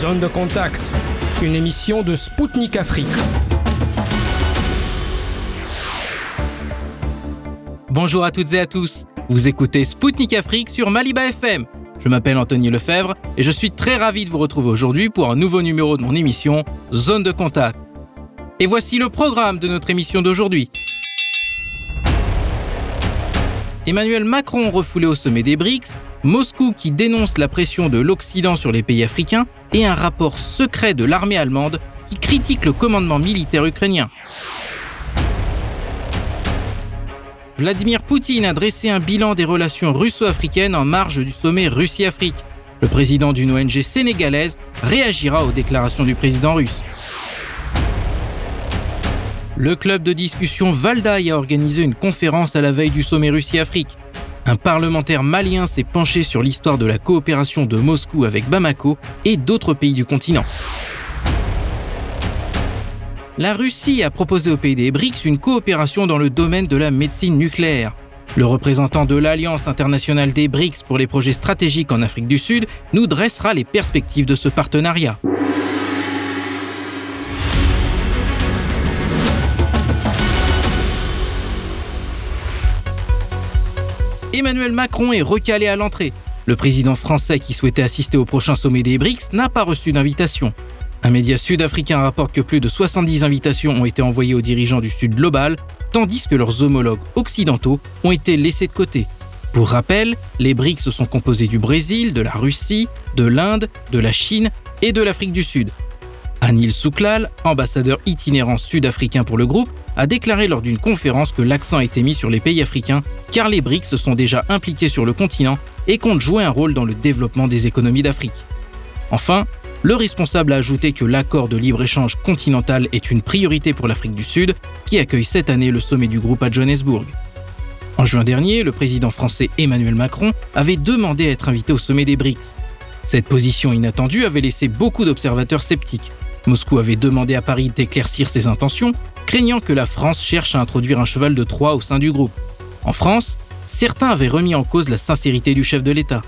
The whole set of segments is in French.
Zone de contact, une émission de Spoutnik Afrique. Bonjour à toutes et à tous. Vous écoutez Spoutnik Afrique sur Maliba FM. Je m'appelle Anthony Lefebvre et je suis très ravi de vous retrouver aujourd'hui pour un nouveau numéro de mon émission Zone de contact. Et voici le programme de notre émission d'aujourd'hui. Emmanuel Macron refoulé au sommet des BRICS, Moscou qui dénonce la pression de l'Occident sur les pays africains et un rapport secret de l'armée allemande qui critique le commandement militaire ukrainien. Vladimir Poutine a dressé un bilan des relations russo-africaines en marge du sommet Russie-Afrique. Le président d'une ONG sénégalaise réagira aux déclarations du président russe. Le club de discussion Valdaï a organisé une conférence à la veille du sommet Russie-Afrique. Un parlementaire malien s'est penché sur l'histoire de la coopération de Moscou avec Bamako et d'autres pays du continent. La Russie a proposé aux pays des BRICS une coopération dans le domaine de la médecine nucléaire. Le représentant de l'Alliance internationale des BRICS pour les projets stratégiques en Afrique du Sud nous dressera les perspectives de ce partenariat. Emmanuel Macron est recalé à l'entrée. Le président français qui souhaitait assister au prochain sommet des BRICS n'a pas reçu d'invitation. Un média sud-africain rapporte que plus de 70 invitations ont été envoyées aux dirigeants du Sud global, tandis que leurs homologues occidentaux ont été laissés de côté. Pour rappel, les BRICS sont composés du Brésil, de la Russie, de l'Inde, de la Chine et de l'Afrique du Sud. Anil Souklal, ambassadeur itinérant sud-africain pour le groupe, a déclaré lors d'une conférence que l'accent était mis sur les pays africains car les BRICS sont déjà impliqués sur le continent et comptent jouer un rôle dans le développement des économies d'Afrique. Enfin, le responsable a ajouté que l'accord de libre-échange continental est une priorité pour l'Afrique du Sud, qui accueille cette année le sommet du groupe à Johannesburg. En juin dernier, le président français Emmanuel Macron avait demandé à être invité au sommet des BRICS. Cette position inattendue avait laissé beaucoup d'observateurs sceptiques. Moscou avait demandé à Paris d'éclaircir ses intentions, craignant que la France cherche à introduire un cheval de Troie au sein du groupe. En France, certains avaient remis en cause la sincérité du chef de l'État.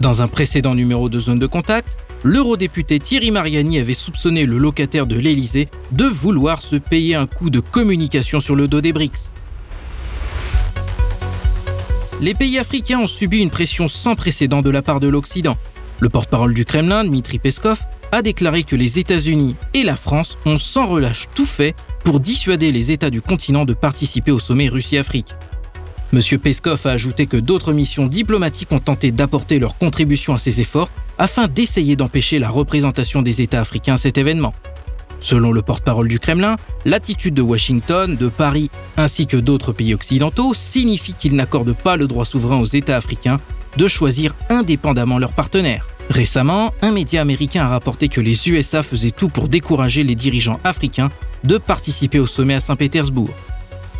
Dans un précédent numéro de Zone de Contact, l'eurodéputé Thierry Mariani avait soupçonné le locataire de l'Élysée de vouloir se payer un coup de communication sur le dos des BRICS. Les pays africains ont subi une pression sans précédent de la part de l'Occident. Le porte-parole du Kremlin, Dmitri Peskov, a déclaré que les États-Unis et la France ont sans relâche tout fait pour dissuader les États du continent de participer au sommet Russie-Afrique. M. Peskov a ajouté que d'autres missions diplomatiques ont tenté d'apporter leur contribution à ces efforts afin d'essayer d'empêcher la représentation des États africains à cet événement. Selon le porte-parole du Kremlin, l'attitude de Washington, de Paris ainsi que d'autres pays occidentaux signifie qu'ils n'accordent pas le droit souverain aux États africains de choisir indépendamment leurs partenaires. Récemment, un média américain a rapporté que les USA faisaient tout pour décourager les dirigeants africains de participer au sommet à Saint-Pétersbourg.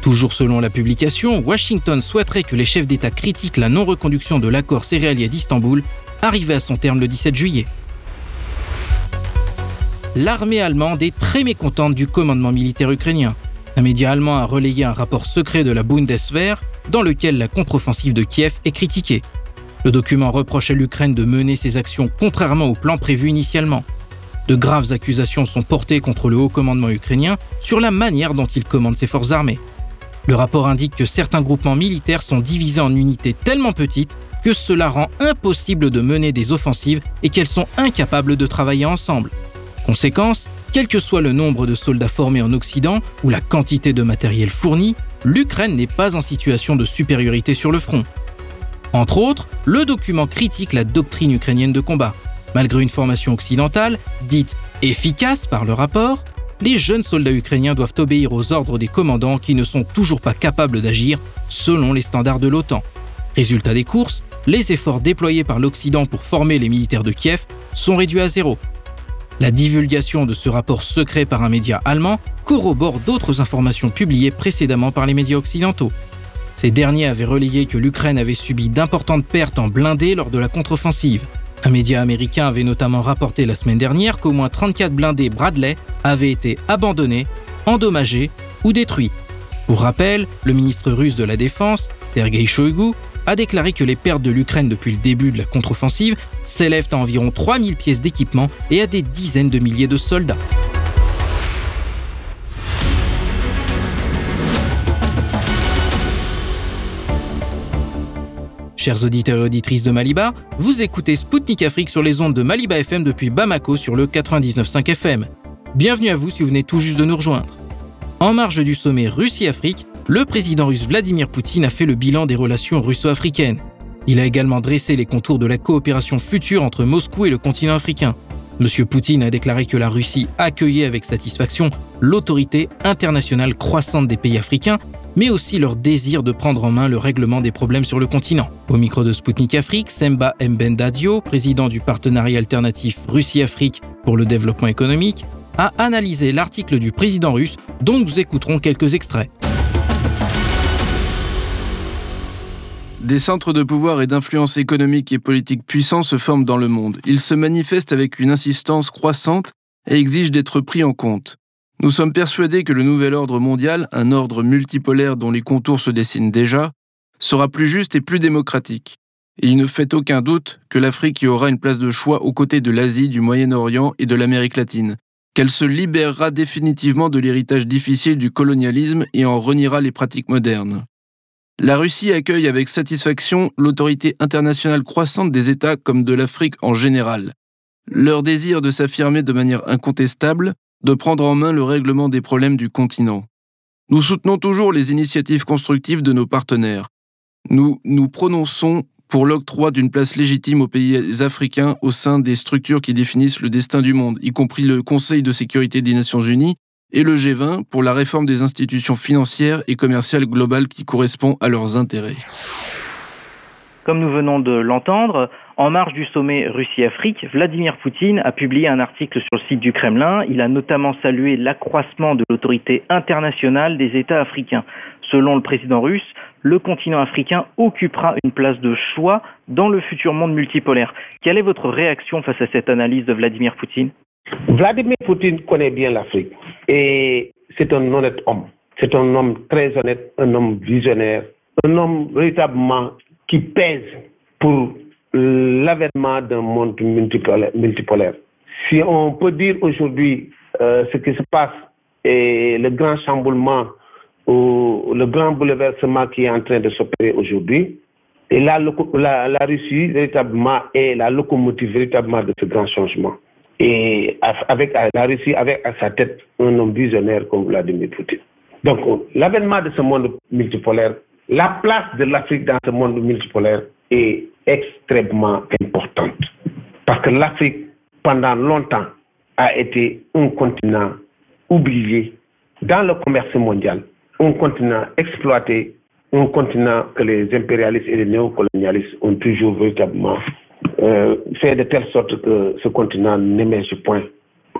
Toujours selon la publication, Washington souhaiterait que les chefs d'État critiquent la non-reconduction de l'accord céréalier d'Istanbul, arrivé à son terme le 17 juillet. L'armée allemande est très mécontente du commandement militaire ukrainien. Un média allemand a relayé un rapport secret de la Bundeswehr dans lequel la contre-offensive de Kiev est critiquée. Le document reproche à l'Ukraine de mener ses actions contrairement au plan prévu initialement. De graves accusations sont portées contre le haut commandement ukrainien sur la manière dont il commande ses forces armées. Le rapport indique que certains groupements militaires sont divisés en unités tellement petites que cela rend impossible de mener des offensives et qu'elles sont incapables de travailler ensemble. Conséquence, quel que soit le nombre de soldats formés en Occident ou la quantité de matériel fourni, l'Ukraine n'est pas en situation de supériorité sur le front. Entre autres, le document critique la doctrine ukrainienne de combat. Malgré une formation occidentale, dite efficace par le rapport, les jeunes soldats ukrainiens doivent obéir aux ordres des commandants qui ne sont toujours pas capables d'agir selon les standards de l'OTAN. Résultat des courses, les efforts déployés par l'Occident pour former les militaires de Kiev sont réduits à zéro. La divulgation de ce rapport secret par un média allemand corrobore d'autres informations publiées précédemment par les médias occidentaux. Ces derniers avaient relayé que l'Ukraine avait subi d'importantes pertes en blindés lors de la contre-offensive. Un média américain avait notamment rapporté la semaine dernière qu'au moins 34 blindés Bradley avaient été abandonnés, endommagés ou détruits. Pour rappel, le ministre russe de la Défense, Sergei Shoigu, a déclaré que les pertes de l'Ukraine depuis le début de la contre-offensive s'élèvent à environ 3000 pièces d'équipement et à des dizaines de milliers de soldats. Chers auditeurs et auditrices de Maliba, vous écoutez Spoutnik Afrique sur les ondes de Maliba FM depuis Bamako sur le 99.5 FM. Bienvenue à vous si vous venez tout juste de nous rejoindre. En marge du sommet Russie-Afrique, le président russe Vladimir Poutine a fait le bilan des relations russo-africaines. Il a également dressé les contours de la coopération future entre Moscou et le continent africain. M. Poutine a déclaré que la Russie accueillait avec satisfaction l'autorité internationale croissante des pays africains mais aussi leur désir de prendre en main le règlement des problèmes sur le continent. Au micro de Sputnik Afrique, Semba Mbendadio, président du partenariat alternatif Russie-Afrique pour le développement économique, a analysé l'article du président russe dont nous écouterons quelques extraits. Des centres de pouvoir et d'influence économique et politique puissants se forment dans le monde. Ils se manifestent avec une insistance croissante et exigent d'être pris en compte. Nous sommes persuadés que le nouvel ordre mondial, un ordre multipolaire dont les contours se dessinent déjà, sera plus juste et plus démocratique. Et il ne fait aucun doute que l'Afrique y aura une place de choix aux côtés de l'Asie, du Moyen-Orient et de l'Amérique latine, qu'elle se libérera définitivement de l'héritage difficile du colonialisme et en reniera les pratiques modernes. La Russie accueille avec satisfaction l'autorité internationale croissante des États comme de l'Afrique en général. Leur désir de s'affirmer de manière incontestable de prendre en main le règlement des problèmes du continent. Nous soutenons toujours les initiatives constructives de nos partenaires. Nous nous prononçons pour l'octroi d'une place légitime aux pays africains au sein des structures qui définissent le destin du monde, y compris le Conseil de sécurité des Nations Unies et le G20 pour la réforme des institutions financières et commerciales globales qui correspondent à leurs intérêts. Comme nous venons de l'entendre, en marge du sommet Russie-Afrique, Vladimir Poutine a publié un article sur le site du Kremlin. Il a notamment salué l'accroissement de l'autorité internationale des États africains. Selon le président russe, le continent africain occupera une place de choix dans le futur monde multipolaire. Quelle est votre réaction face à cette analyse de Vladimir Poutine? Vladimir Poutine connaît bien l'Afrique et c'est un honnête homme. C'est un homme très honnête, un homme visionnaire, un homme véritablement qui pèse pour l'avènement d'un monde multipolaire, Si on peut dire aujourd'hui euh, ce qui se passe et le grand chamboulement ou le grand bouleversement qui est en train de s'opérer aujourd'hui, et la, la, Russie véritablement est la locomotive véritablement de ce grand changement. Et avec la Russie, avec à sa tête un homme visionnaire comme Vladimir Poutine. Donc l'avènement de ce monde multipolaire la place de l'Afrique dans ce monde multipolaire est extrêmement importante. Parce que l'Afrique, pendant longtemps, a été un continent oublié dans le commerce mondial, un continent exploité, un continent que les impérialistes et les néocolonialistes ont toujours véritablement euh, fait de telle sorte que ce continent n'émerge point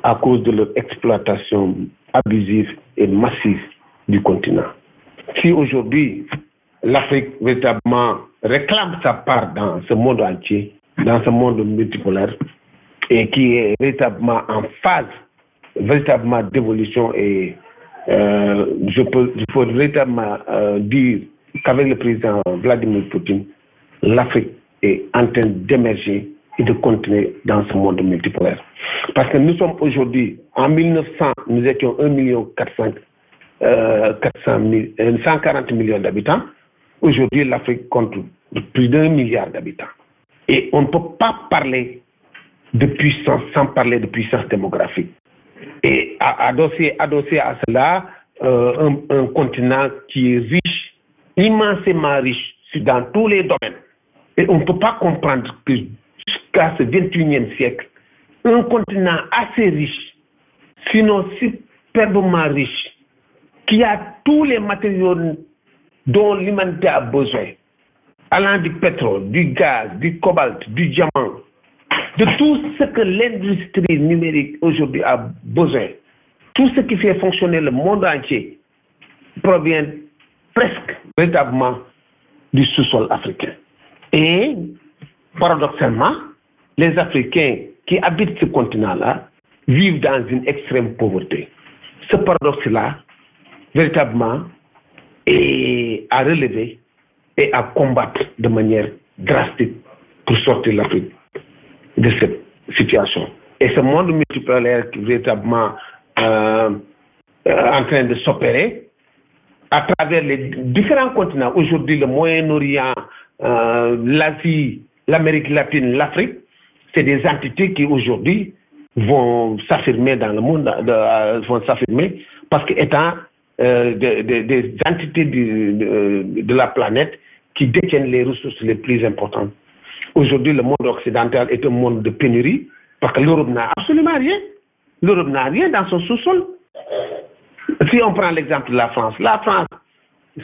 à cause de leur exploitation abusive et massive du continent. Si aujourd'hui l'Afrique véritablement réclame sa part dans ce monde entier, dans ce monde multipolaire, et qui est véritablement en phase véritablement d'évolution et euh, je peux véritablement euh, dire qu'avec le président Vladimir Poutine, l'Afrique est en train d'émerger et de continuer dans ce monde multipolaire. Parce que nous sommes aujourd'hui, en 1900, nous étions 1 million 400, euh, 140 millions d'habitants. Aujourd'hui, l'Afrique compte plus d'un milliard d'habitants. Et on ne peut pas parler de puissance sans parler de puissance démographique. Et adossé, à cela, euh, un, un, continent qui est riche, immensément riche dans tous les domaines. Et on ne peut pas comprendre que jusqu'à ce 21e siècle, un continent assez riche, sinon superbement riche, qui a tous les matériaux dont l'humanité a besoin, allant du pétrole, du gaz, du cobalt, du diamant, de tout ce que l'industrie numérique aujourd'hui a besoin, tout ce qui fait fonctionner le monde entier provient presque véritablement du sous-sol africain. Et paradoxalement, les Africains qui habitent ce continent-là vivent dans une extrême pauvreté. Ce paradoxe-là, véritablement, et à relever et à combattre de manière drastique pour sortir l'Afrique de cette situation. Et ce monde multipolaire qui est véritablement euh, euh, en train de s'opérer à travers les différents continents, aujourd'hui le Moyen-Orient, euh, l'Asie, l'Amérique latine, l'Afrique, c'est des entités qui aujourd'hui vont s'affirmer dans le monde, de, vont s'affirmer parce qu'étant euh, des entités de, de, la planète qui détiennent les ressources les plus importantes. Aujourd'hui, le monde occidental est un monde de pénurie parce que l'Europe n'a absolument rien. L'Europe n'a rien dans son sous-sol. Si on prend l'exemple de la France, la France,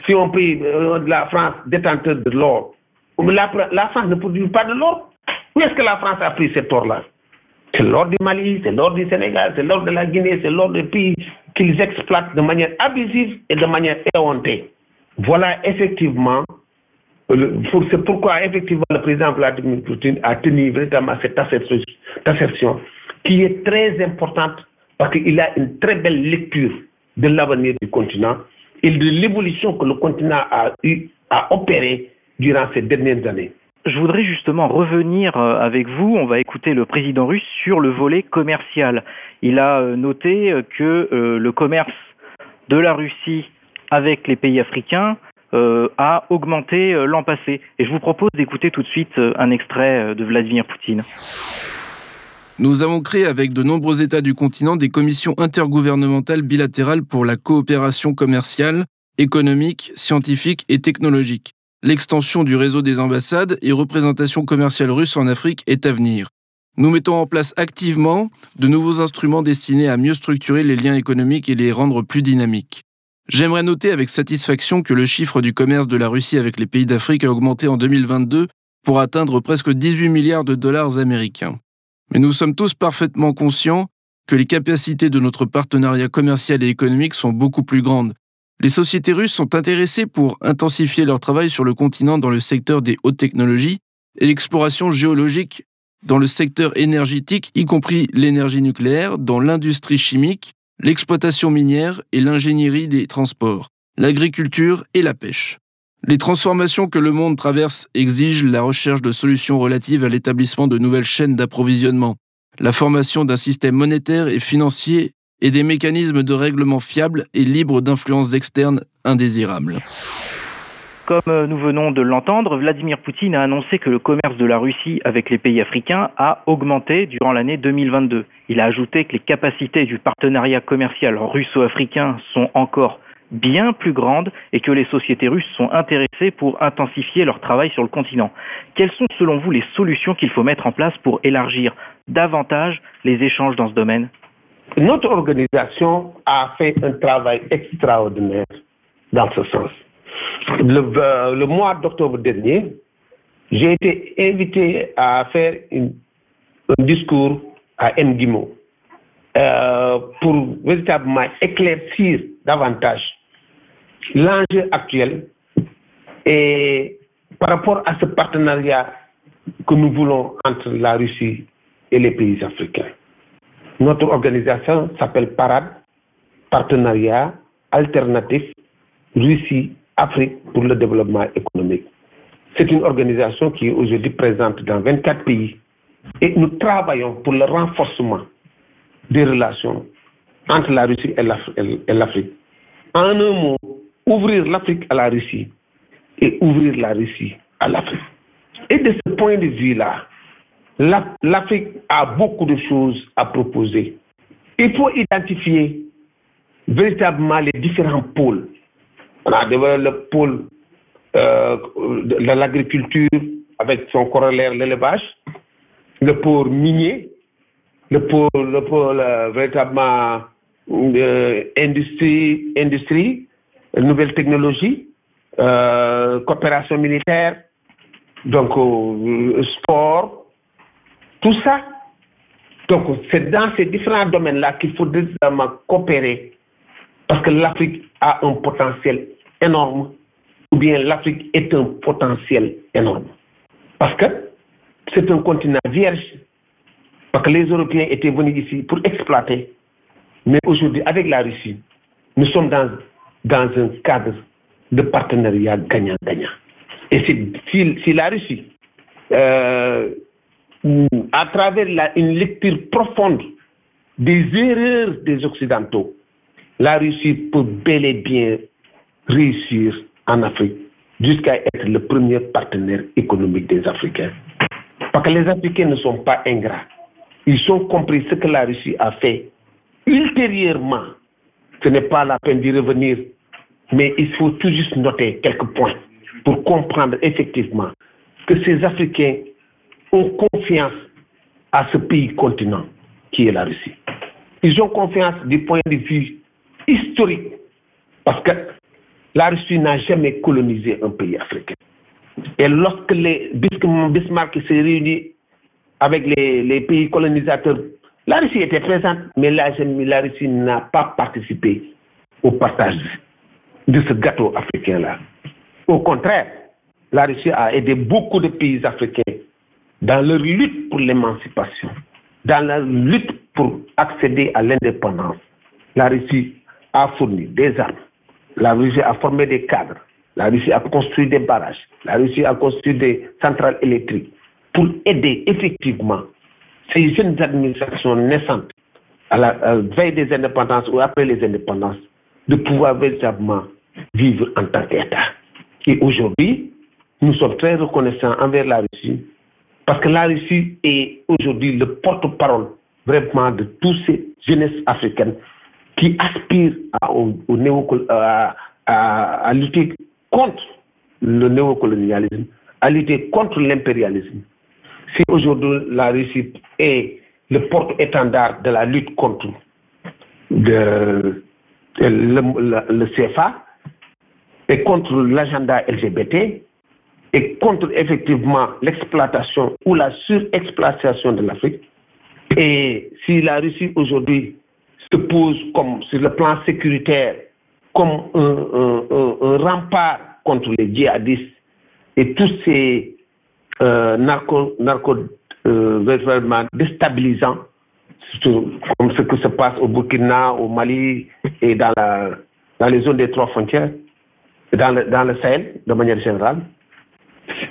si on prie euh, la France détenteur de l'or, la, la France ne produit pas de l'or. Où est-ce que la France a pris cet or-là? C'est l'or du Mali, c'est l'or du Sénégal, c'est l'or de la Guinée, c'est l'or des pays qu'ils exploitent de manière abusive et de manière éhontée. Voilà effectivement, c'est pourquoi effectivement le président Vladimir Poutine a tenu véritablement cette assertion qui est très importante parce qu'il a une très belle lecture de l'avenir du continent et de l'évolution que le continent a eu durant ces dernières années. Je voudrais justement revenir euh, avec vous, on va écouter le président russe sur le volet commercial. Il a euh, noté euh, que le commerce de la Russie avec les pays africains a augmenté l'an passé. Et je vous propose d'écouter tout de suite un extrait de Vladimir Poutine. Nous avons créé avec de nombreux États du continent des commissions intergouvernementales bilatérales pour la coopération commerciale, économique, scientifique et technologique. L'extension du réseau des ambassades et représentations commerciales russes en Afrique est à venir. Nous mettons en place activement de nouveaux instruments destinés à mieux structurer les liens économiques et les rendre plus dynamiques. J'aimerais noter avec satisfaction que le chiffre du commerce de la Russie avec les pays d'Afrique a augmenté en 2022 pour atteindre presque 18 milliards de dollars américains. Mais nous sommes tous parfaitement conscients que les capacités de notre partenariat commercial et économique sont beaucoup plus grandes. Les sociétés russes sont intéressées pour intensifier leur travail sur le continent dans le secteur des hautes technologies et l'exploration géologique dans le secteur énergétique, y compris l'énergie nucléaire, dans l'industrie chimique, l'exploitation minière et l'ingénierie des transports, l'agriculture et la pêche. Les transformations que le monde traverse exigent la recherche de solutions relatives à l'établissement de nouvelles chaînes d'approvisionnement, la formation d'un système monétaire et financier et des mécanismes de règlement fiables et libres d'influences externes indésirables. Comme euh, nous venons de l'entendre, Vladimir Poutine a annoncé que le commerce de la Russie avec les pays africains a augmenté durant l'année 2022. Il a ajouté que les capacités du partenariat commercial russo-africain sont encore bien plus grande et que les sociétés russes sont intéressées pour intensifier leur travail sur le continent. Quelles sont selon vous les solutions qu'il faut mettre en place pour élargir davantage les échanges dans ce domaine? Notre organisation a fait un travail extraordinaire dans ce sens. Le, euh, mois d'octobre dernier, j'ai été invité à faire un discours à Nguimo euh, pour véritablement éclaircir davantage l'enjeu actuel est par rapport à ce partenariat que nous voulons entre la Russie et les pays africains. Notre organisation s'appelle PARAD, Partenariat Alternatif Russie-Afrique pour le développement économique. C'est une organisation qui est aujourd'hui présente dans 24 pays et nous travaillons pour le renforcement des relations entre la Russie et l'Afrique. En un mot, ouvrir l'Afrique à la Russie et ouvrir la Russie à l'Afrique. Et de ce point de vue-là, l'Afrique a beaucoup de choses à proposer. Il faut identifier véritablement les différents pôles. On a le pôle euh, de l'agriculture avec son corollaire l'élevage, le pôle minier, le pôle, le pôle euh, véritablement euh, industrie, industrie, nouvelles technologies, coopération militaire, donc sport, tout ça. Donc c'est dans ces différents domaines-là qu'il faut vraiment coopérer parce que l'Afrique a un potentiel énorme ou bien l'Afrique est un potentiel énorme. Parce que c'est un continent vierge, parce que les Européens étaient venus ici pour exploiter. Mais aujourd'hui, avec la Russie, nous sommes dans dans un cadre de partenariat gagnant-gagnant. Et si, la Russie, euh, à travers une lecture profonde des erreurs des Occidentaux, la Russie peut bel et bien réussir en Afrique jusqu'à être le premier partenaire économique des Africains. Parce que les Africains ne sont pas ingrats. Ils ont compris ce que la Russie a fait. Ultérieurement, ce n'est pas la peine d'y revenir, mais il faut tout juste noter quelques points pour comprendre effectivement que ces Africains ont confiance à ce pays continent qui est la Russie. Ils ont confiance du point de vue historique parce que la Russie n'a jamais colonisé un pays africain. Et lorsque les Bismarck s'est réuni avec les, pays colonisateurs, la Russie était présente, mais la, la Russie n'a pas participé au partage de ce gâteau africain-là. Au contraire, la Russie a aidé beaucoup de pays africains dans leur lutte pour l'émancipation, dans leur lutte pour accéder à l'indépendance. La Russie a fourni des armes, la Russie a formé des cadres, la Russie a construit des barrages, la Russie a construit des centrales électriques pour aider effectivement ces jeunes administrations naissantes à la veille des indépendances ou après les indépendances de pouvoir véritablement vivre en tant qu'État. Et aujourd'hui, nous sommes très reconnaissants envers la Russie parce que la Russie est aujourd'hui le porte-parole vraiment de tous ces jeunesses africaines qui aspirent à, lutter contre le néocolonialisme, à lutter contre l'impérialisme. Si aujourd'hui la Russie est le porte-étendard de la lutte contre le CFA et contre l'agenda LGBT, et contre effectivement l'exploitation ou la surexploitation de l'Afrique. Et si la Russie aujourd'hui se pose comme sur le plan sécuritaire comme un, rempart contre les djihadistes et tous ces euh, narco, narco euh, déstabilisants, comme ce qui se passe au Burkina, au Mali et dans, les zones des trois frontières, dans le Sahel de manière générale,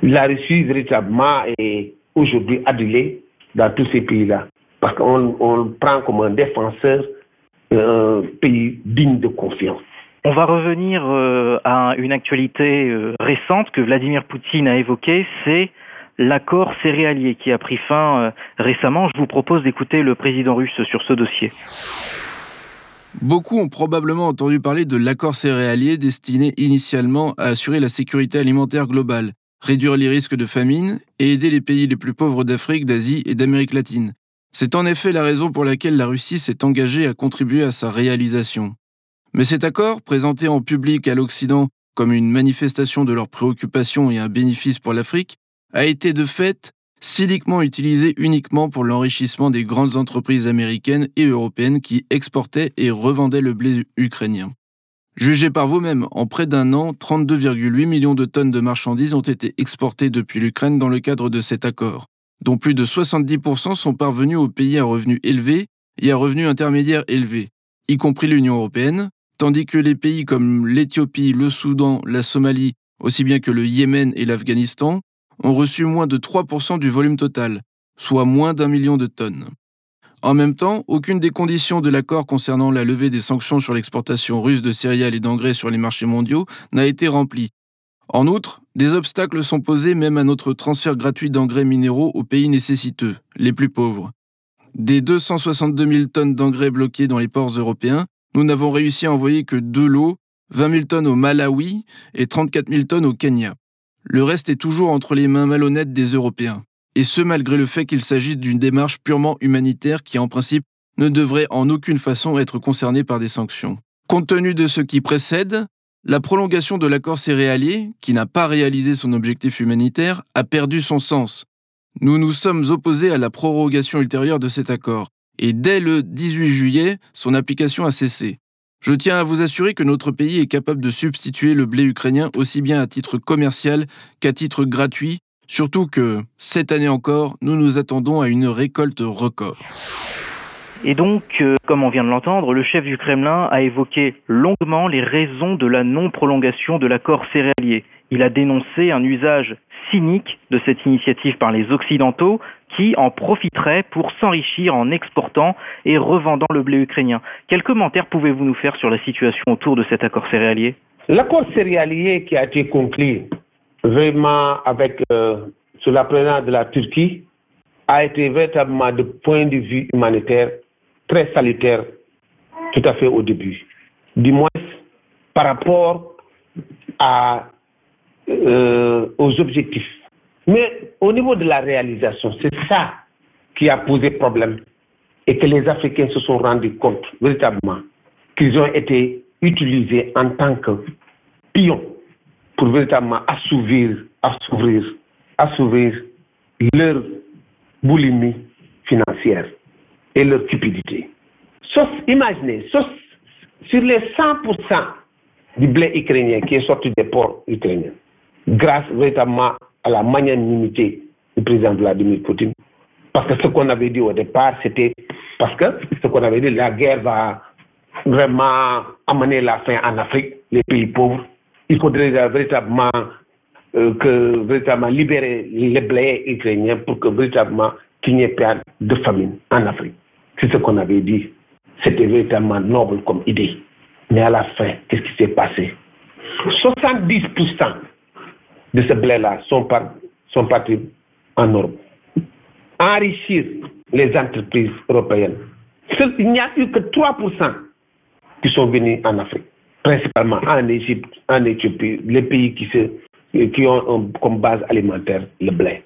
la Russie véritablement est aujourd'hui adulée dans tous ces pays-là. Parce qu'on le prend comme un défenseur, un pays digne de confiance. On va revenir euh, à une actualité euh, récente que Vladimir Poutine a évoquée, c'est l'accord céréalier qui a pris fin euh, récemment. Je vous propose d'écouter le président russe sur ce dossier. Beaucoup ont probablement entendu parler de l'accord céréalier destiné initialement à assurer la sécurité alimentaire globale réduire les risques de famine et aider les pays les plus pauvres d'Afrique, d'Asie et d'Amérique latine. C'est en effet la raison pour laquelle la Russie s'est engagée à contribuer à sa réalisation. Mais cet accord, présenté en public à l'Occident comme une manifestation de leurs préoccupations et un bénéfice pour l'Afrique, a été de fait cyniquement utilisé uniquement pour l'enrichissement des grandes entreprises américaines et européennes qui exportaient et revendaient le blé ukrainien. Jugez par vous-même, en près d'un an, 32,8 millions de tonnes de marchandises ont été exportées depuis l'Ukraine dans le cadre de cet accord, dont plus de 70% sont parvenus aux pays à revenus élevés et à revenus intermédiaires élevés, y compris l'Union européenne, tandis que les pays comme l'Éthiopie, le Soudan, la Somalie, aussi bien que le Yémen et l'Afghanistan, ont reçu moins de 3% du volume total, soit moins d'un million de tonnes. En même temps, aucune des conditions de l'accord concernant la levée des sanctions sur l'exportation russe de céréales et d'engrais sur les marchés mondiaux n'a été remplie. En outre, des obstacles sont posés même à notre transfert gratuit d'engrais minéraux aux pays nécessiteux, les plus pauvres. Des 262 000 tonnes d'engrais bloqués dans les ports européens, nous n'avons réussi à envoyer que deux lots, 20 000 tonnes au Malawi et 34 000 tonnes au Kenya. Le reste est toujours entre les mains malhonnêtes des Européens et ce malgré le fait qu'il s'agisse d'une démarche purement humanitaire qui en principe ne devrait en aucune façon être concernée par des sanctions. Compte tenu de ce qui précède, la prolongation de l'accord céréalier, qui n'a pas réalisé son objectif humanitaire, a perdu son sens. Nous nous sommes opposés à la prorogation ultérieure de cet accord, et dès le 18 juillet, son application a cessé. Je tiens à vous assurer que notre pays est capable de substituer le blé ukrainien aussi bien à titre commercial qu'à titre gratuit Surtout que, cette année encore, nous nous attendons à une récolte record. Et donc, euh, comme on vient de l'entendre, le chef du Kremlin a évoqué longuement les raisons de la non-prolongation de l'accord céréalier. Il a dénoncé un usage cynique de cette initiative par les Occidentaux qui en profiteraient pour s'enrichir en exportant et revendant le blé ukrainien. Quels commentaires pouvez-vous nous faire sur la situation autour de cet accord céréalier? L'accord céréalier qui a été conclu vraiment avec euh, sous la présence de la Turquie a été véritablement de point de vue humanitaire très salutaire tout à fait au début. Du moins par rapport à, euh, aux objectifs. Mais au niveau de la réalisation, c'est ça qui a posé problème et que les Africains se sont rendus compte véritablement qu'ils ont été utilisés en tant que pions pour véritablement assouvir, assouvir, assouvir leur boulimie financière et leur cupidité. Imaginez, sur les 100% du blé ukrainien qui est sorti des ports ukrainiens, grâce véritablement à la magnanimité du président Vladimir Poutine. Parce que ce qu'on avait dit au départ, c'était parce que ce qu'on avait dit, la guerre va vraiment amener la fin en Afrique, les pays pauvres. Il faudrait véritablement euh, que véritablement libérer les blés ukrainiens pour que véritablement qu'il n'y ait pas de famine en Afrique. C'est ce qu'on avait dit. C'était véritablement noble comme idée. Mais à la fin, qu'est-ce qui s'est passé? 70% de ce blé-là sont, par, sont partis en Europe. Enrichir les entreprises européennes. Il n'y a eu que 3% qui sont venus en Afrique, principalement en Égypte, en Éthiopie, les pays qui, se, qui ont comme base alimentaire le blé.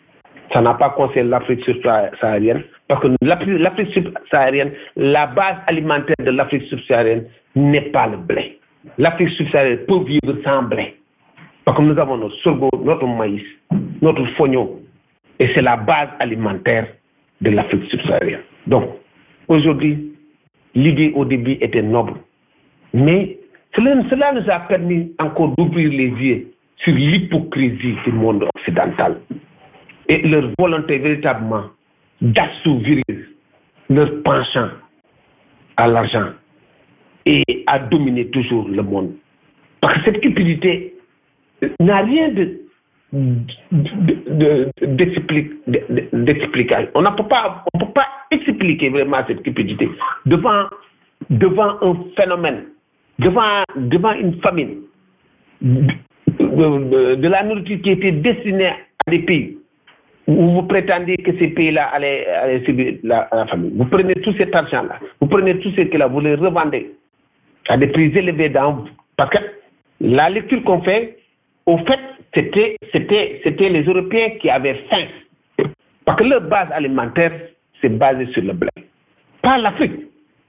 Ça n'a pas concerné l'Afrique subsaharienne, parce que l'Afrique subsaharienne, la base alimentaire de l'Afrique subsaharienne n'est pas le blé. L'Afrique subsaharienne peut vivre sans blé. Parce que nous avons notre sorgho, notre maïs, notre fognon. Et c'est la base alimentaire de l'Afrique subsaharienne. Donc, aujourd'hui, l'idée au début était noble. Mais cela, nous a permis encore d'ouvrir les yeux sur l'hypocrisie du monde occidental et leur volonté véritablement d'assouvir leur penchant à l'argent et à dominer toujours le monde. Parce que cette cupidité n'a rien de d'explication. On ne peut pas, on peut pas expliquer vraiment cette cupidité devant, devant un phénomène, devant, devant une famine, de, la nourriture qui était destinée à des pays où vous prétendez que ces pays-là allaient, allaient, subir la, famine. Vous prenez tout cet argent-là, vous prenez tout ce là, vous les revendez à des prix élevés dans, parce que la lecture qu'on fait, au fait, c'était, c'était, c'était les Européens qui avaient faim. Parce que leur base alimentaire, c'est basé sur le blé. Pas l'Afrique.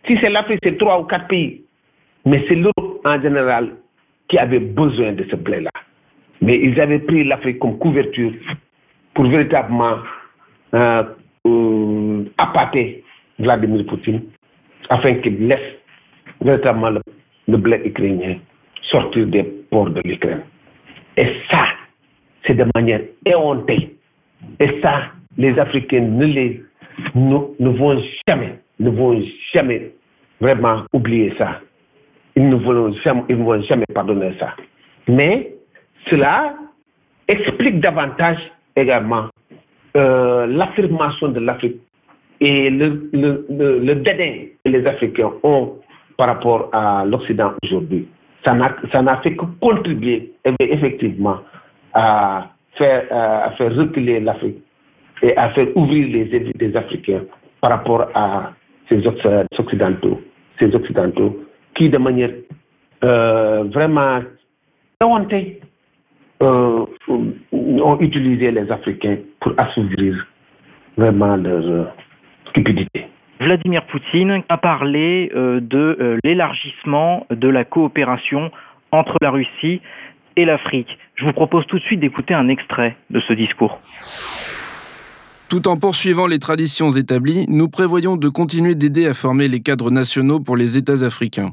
Si c'est l'Afrique, c'est trois ou quatre pays. Mais c'est l'Europe en général qui avait besoin de ce blé-là. Mais ils avaient pris l'Afrique comme couverture pour véritablement euh, euh, appâter Vladimir Poutine afin qu'il laisse véritablement le, blé ukrainien sortir des ports de l'Ukraine. Et ça, c'est de manière éhontée. Et ça, les Africains ne vont jamais, ne vont jamais vraiment oublier ça. Ils ne vont jamais, pardonner ça. Mais cela explique davantage également euh, l'affirmation de l'Afrique et le, dédain que les Africains ont par rapport à l'Occident aujourd'hui. Ça n'a fait que contribuer effectivement à faire, à faire reculer l'Afrique et à faire ouvrir les yeux des Africains par rapport à ces Occidentaux, ces Occidentaux qui, de manière euh, vraiment hontée, euh, ont utilisé les Africains pour assouvir vraiment leur euh, cupidité. Vladimir Poutine a parlé euh, de euh, l'élargissement de la coopération entre la Russie et l'Afrique. Je vous propose tout de suite d'écouter un extrait de ce discours. Tout en poursuivant les traditions établies, nous prévoyons de continuer d'aider à former les cadres nationaux pour les États africains.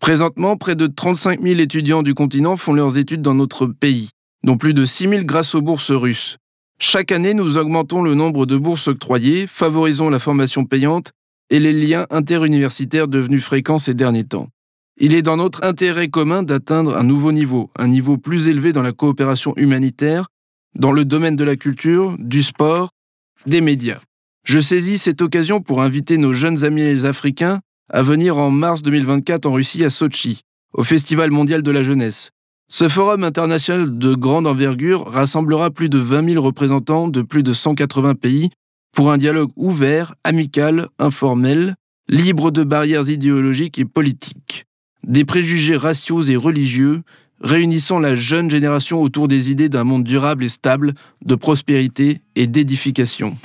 Présentement, près de 35 000 étudiants du continent font leurs études dans notre pays, dont plus de 6 000 grâce aux bourses russes. Chaque année, nous augmentons le nombre de bourses octroyées, favorisons la formation payante et les liens interuniversitaires devenus fréquents ces derniers temps. Il est dans notre intérêt commun d'atteindre un nouveau niveau, un niveau plus élevé dans la coopération humanitaire, dans le domaine de la culture, du sport, des médias. Je saisis cette occasion pour inviter nos jeunes amis africains à venir en mars 2024 en Russie à Sochi, au Festival mondial de la jeunesse. Ce forum international de grande envergure rassemblera plus de 20 000 représentants de plus de 180 pays pour un dialogue ouvert, amical, informel, libre de barrières idéologiques et politiques, des préjugés raciaux et religieux, réunissant la jeune génération autour des idées d'un monde durable et stable, de prospérité et d'édification.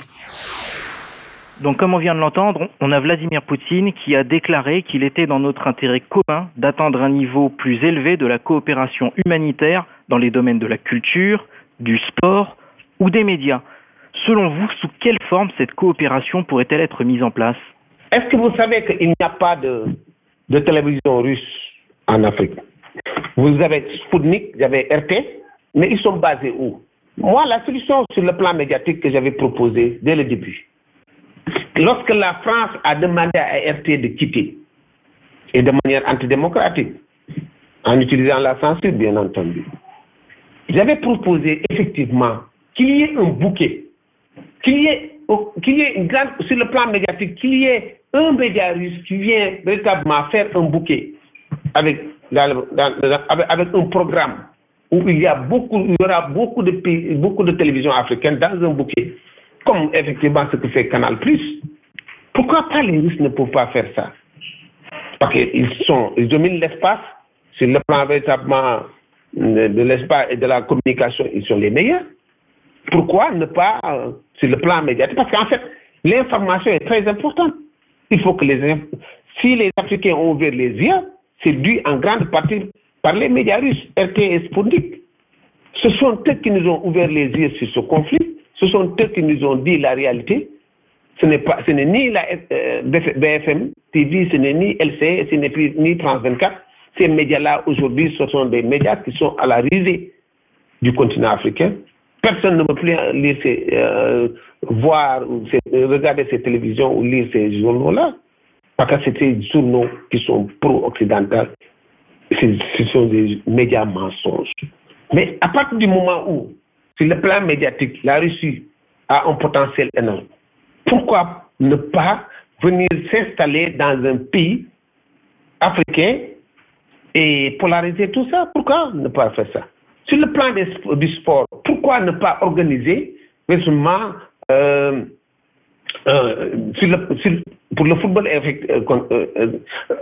Donc, comme on vient de l'entendre, on a Vladimir Poutine qui a déclaré qu'il était dans notre intérêt commun d'atteindre un niveau plus élevé de la coopération humanitaire dans les domaines de la culture, du sport ou des médias. Selon vous, sous quelle forme cette coopération pourrait-elle être mise en place? Est-ce que vous savez qu'il n'y a pas de, télévision russe en Afrique? Vous avez Sputnik, vous avez RT, mais ils sont basés où? Moi, la solution sur le plan médiatique que j'avais proposée dès le début, lorsque la France a demandé à RT de quitter, et de manière antidémocratique, en utilisant la censure, bien entendu, j'avais proposé effectivement qu'il y ait un bouquet, qu'il y ait, qu'il y ait une grande, sur le plan médiatique, qu'il y ait un média russe qui vient véritablement faire un bouquet avec, un programme où il y a beaucoup, il aura beaucoup de télévisions africaines dans un bouquet comme effectivement ce que fait Canal+. Pourquoi pas les Russes ne peuvent pas faire ça? Parce qu'ils sont, ils dominent l'espace, sur le plan véritablement de, l'espace et de la communication, ils sont les meilleurs. Pourquoi ne pas euh, sur le plan médiatique? Parce qu'en fait, l'information est très importante. Il faut que les si les Africains ont ouvert les yeux, c'est dû en grande partie par les médias russes, RT et Sputnik. Ce sont eux qui nous ont ouvert les yeux sur ce conflit. Ce sont eux qui nous ont dit la réalité. Ce n'est pas, ce n'est ni la euh, BFM TV, ce n'est ni LCE, ce n'est ni France 24. Ces médias-là, aujourd'hui, ce sont des médias qui sont à la risée du continent africain. Personne ne veut plus euh, voir, regarder ces télévisions ou lire ces journaux-là. Parce que c'est des journaux qui sont pro-occidentaux. Ce sont des médias mensonges. Mais à partir du moment où sur le plan médiatique, la Russie a un potentiel énorme. Pourquoi ne pas venir s'installer dans un pays africain et polariser tout ça? Pourquoi ne pas faire ça? Sur le plan du sport, pourquoi ne pas organiser justement euh, euh,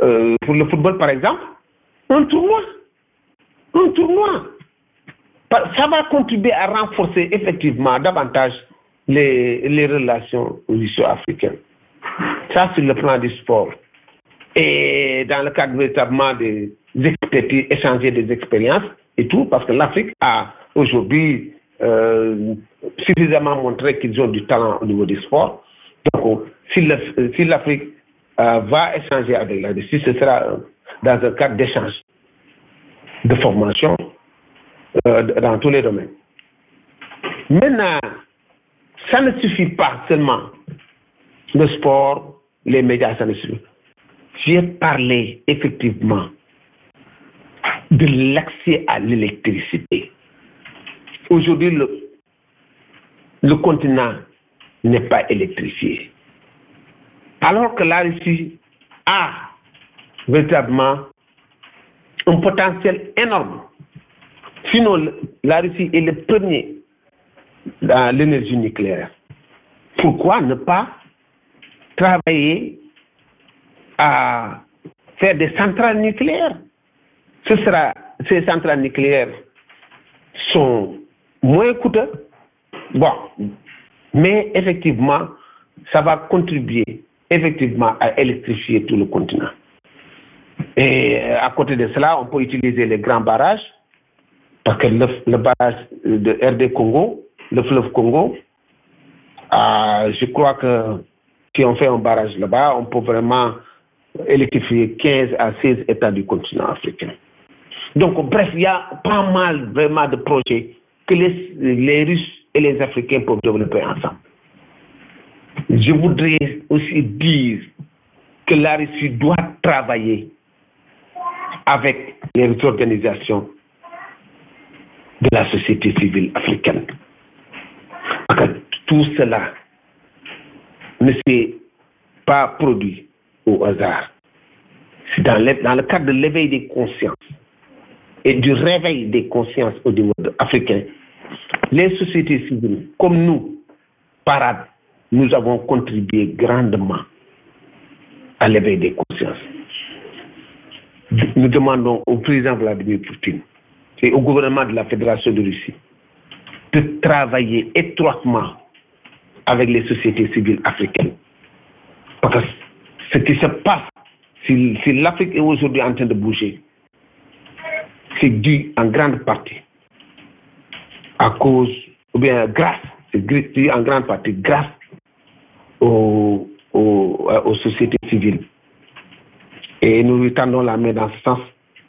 euh, pour le football par exemple? Un tournoi. Un tournoi ça va contribuer à renforcer effectivement davantage les, les relations russo-africaines. Ça, sur le plan du sport. Et dans le cadre véritablement des expertises, échanger des expériences et tout, parce que l'Afrique a aujourd'hui euh, suffisamment montré qu'ils ont du talent au niveau du sport. Donc, si l'Afrique euh, va échanger avec la Russie, ce sera dans un cadre d'échange, de formation, euh, dans tous les domaines. Maintenant, ça ne suffit pas seulement. Le sport, les médias, ça ne suffit pas. J'ai parlé effectivement de l'accès à l'électricité. Aujourd'hui, le, le continent n'est pas électrifié. Alors que la Russie a véritablement un potentiel énorme Sinon, la Russie est le premier dans l'énergie nucléaire. Pourquoi ne pas travailler à faire des centrales nucléaires? Ce sera, ces centrales nucléaires sont moins coûteuses, bon, mais effectivement, ça va contribuer effectivement à électrifier tout le continent. Et à côté de cela, on peut utiliser les grands barrages parce que le, barrage de RD Congo, le fleuve Congo, euh, je crois que si on fait un barrage là-bas, on peut vraiment électrifier 15 à 16 États du continent africain. Donc, bref, il y a pas mal vraiment de projets que les Russes et les Africains peuvent développer ensemble. Je voudrais aussi dire que la Russie doit travailler avec les organisations de la société civile africaine. Tout cela ne s'est pas produit au hasard. C'est dans, le cadre de l'éveil des consciences et du réveil des consciences au niveau africain. Les sociétés civiles, comme nous, parades, nous avons contribué grandement à l'éveil des consciences. Nous demandons au président Vladimir Poutine et au gouvernement de la Fédération de Russie de travailler étroitement avec les sociétés civiles africaines. Parce que ce qui se passe, si, l'Afrique est aujourd'hui en train de bouger, c'est dû en grande partie à cause, ou bien grâce, c'est dû en grande partie grâce aux, aux, aux sociétés civiles. Et nous lui tendons la main dans ce sens.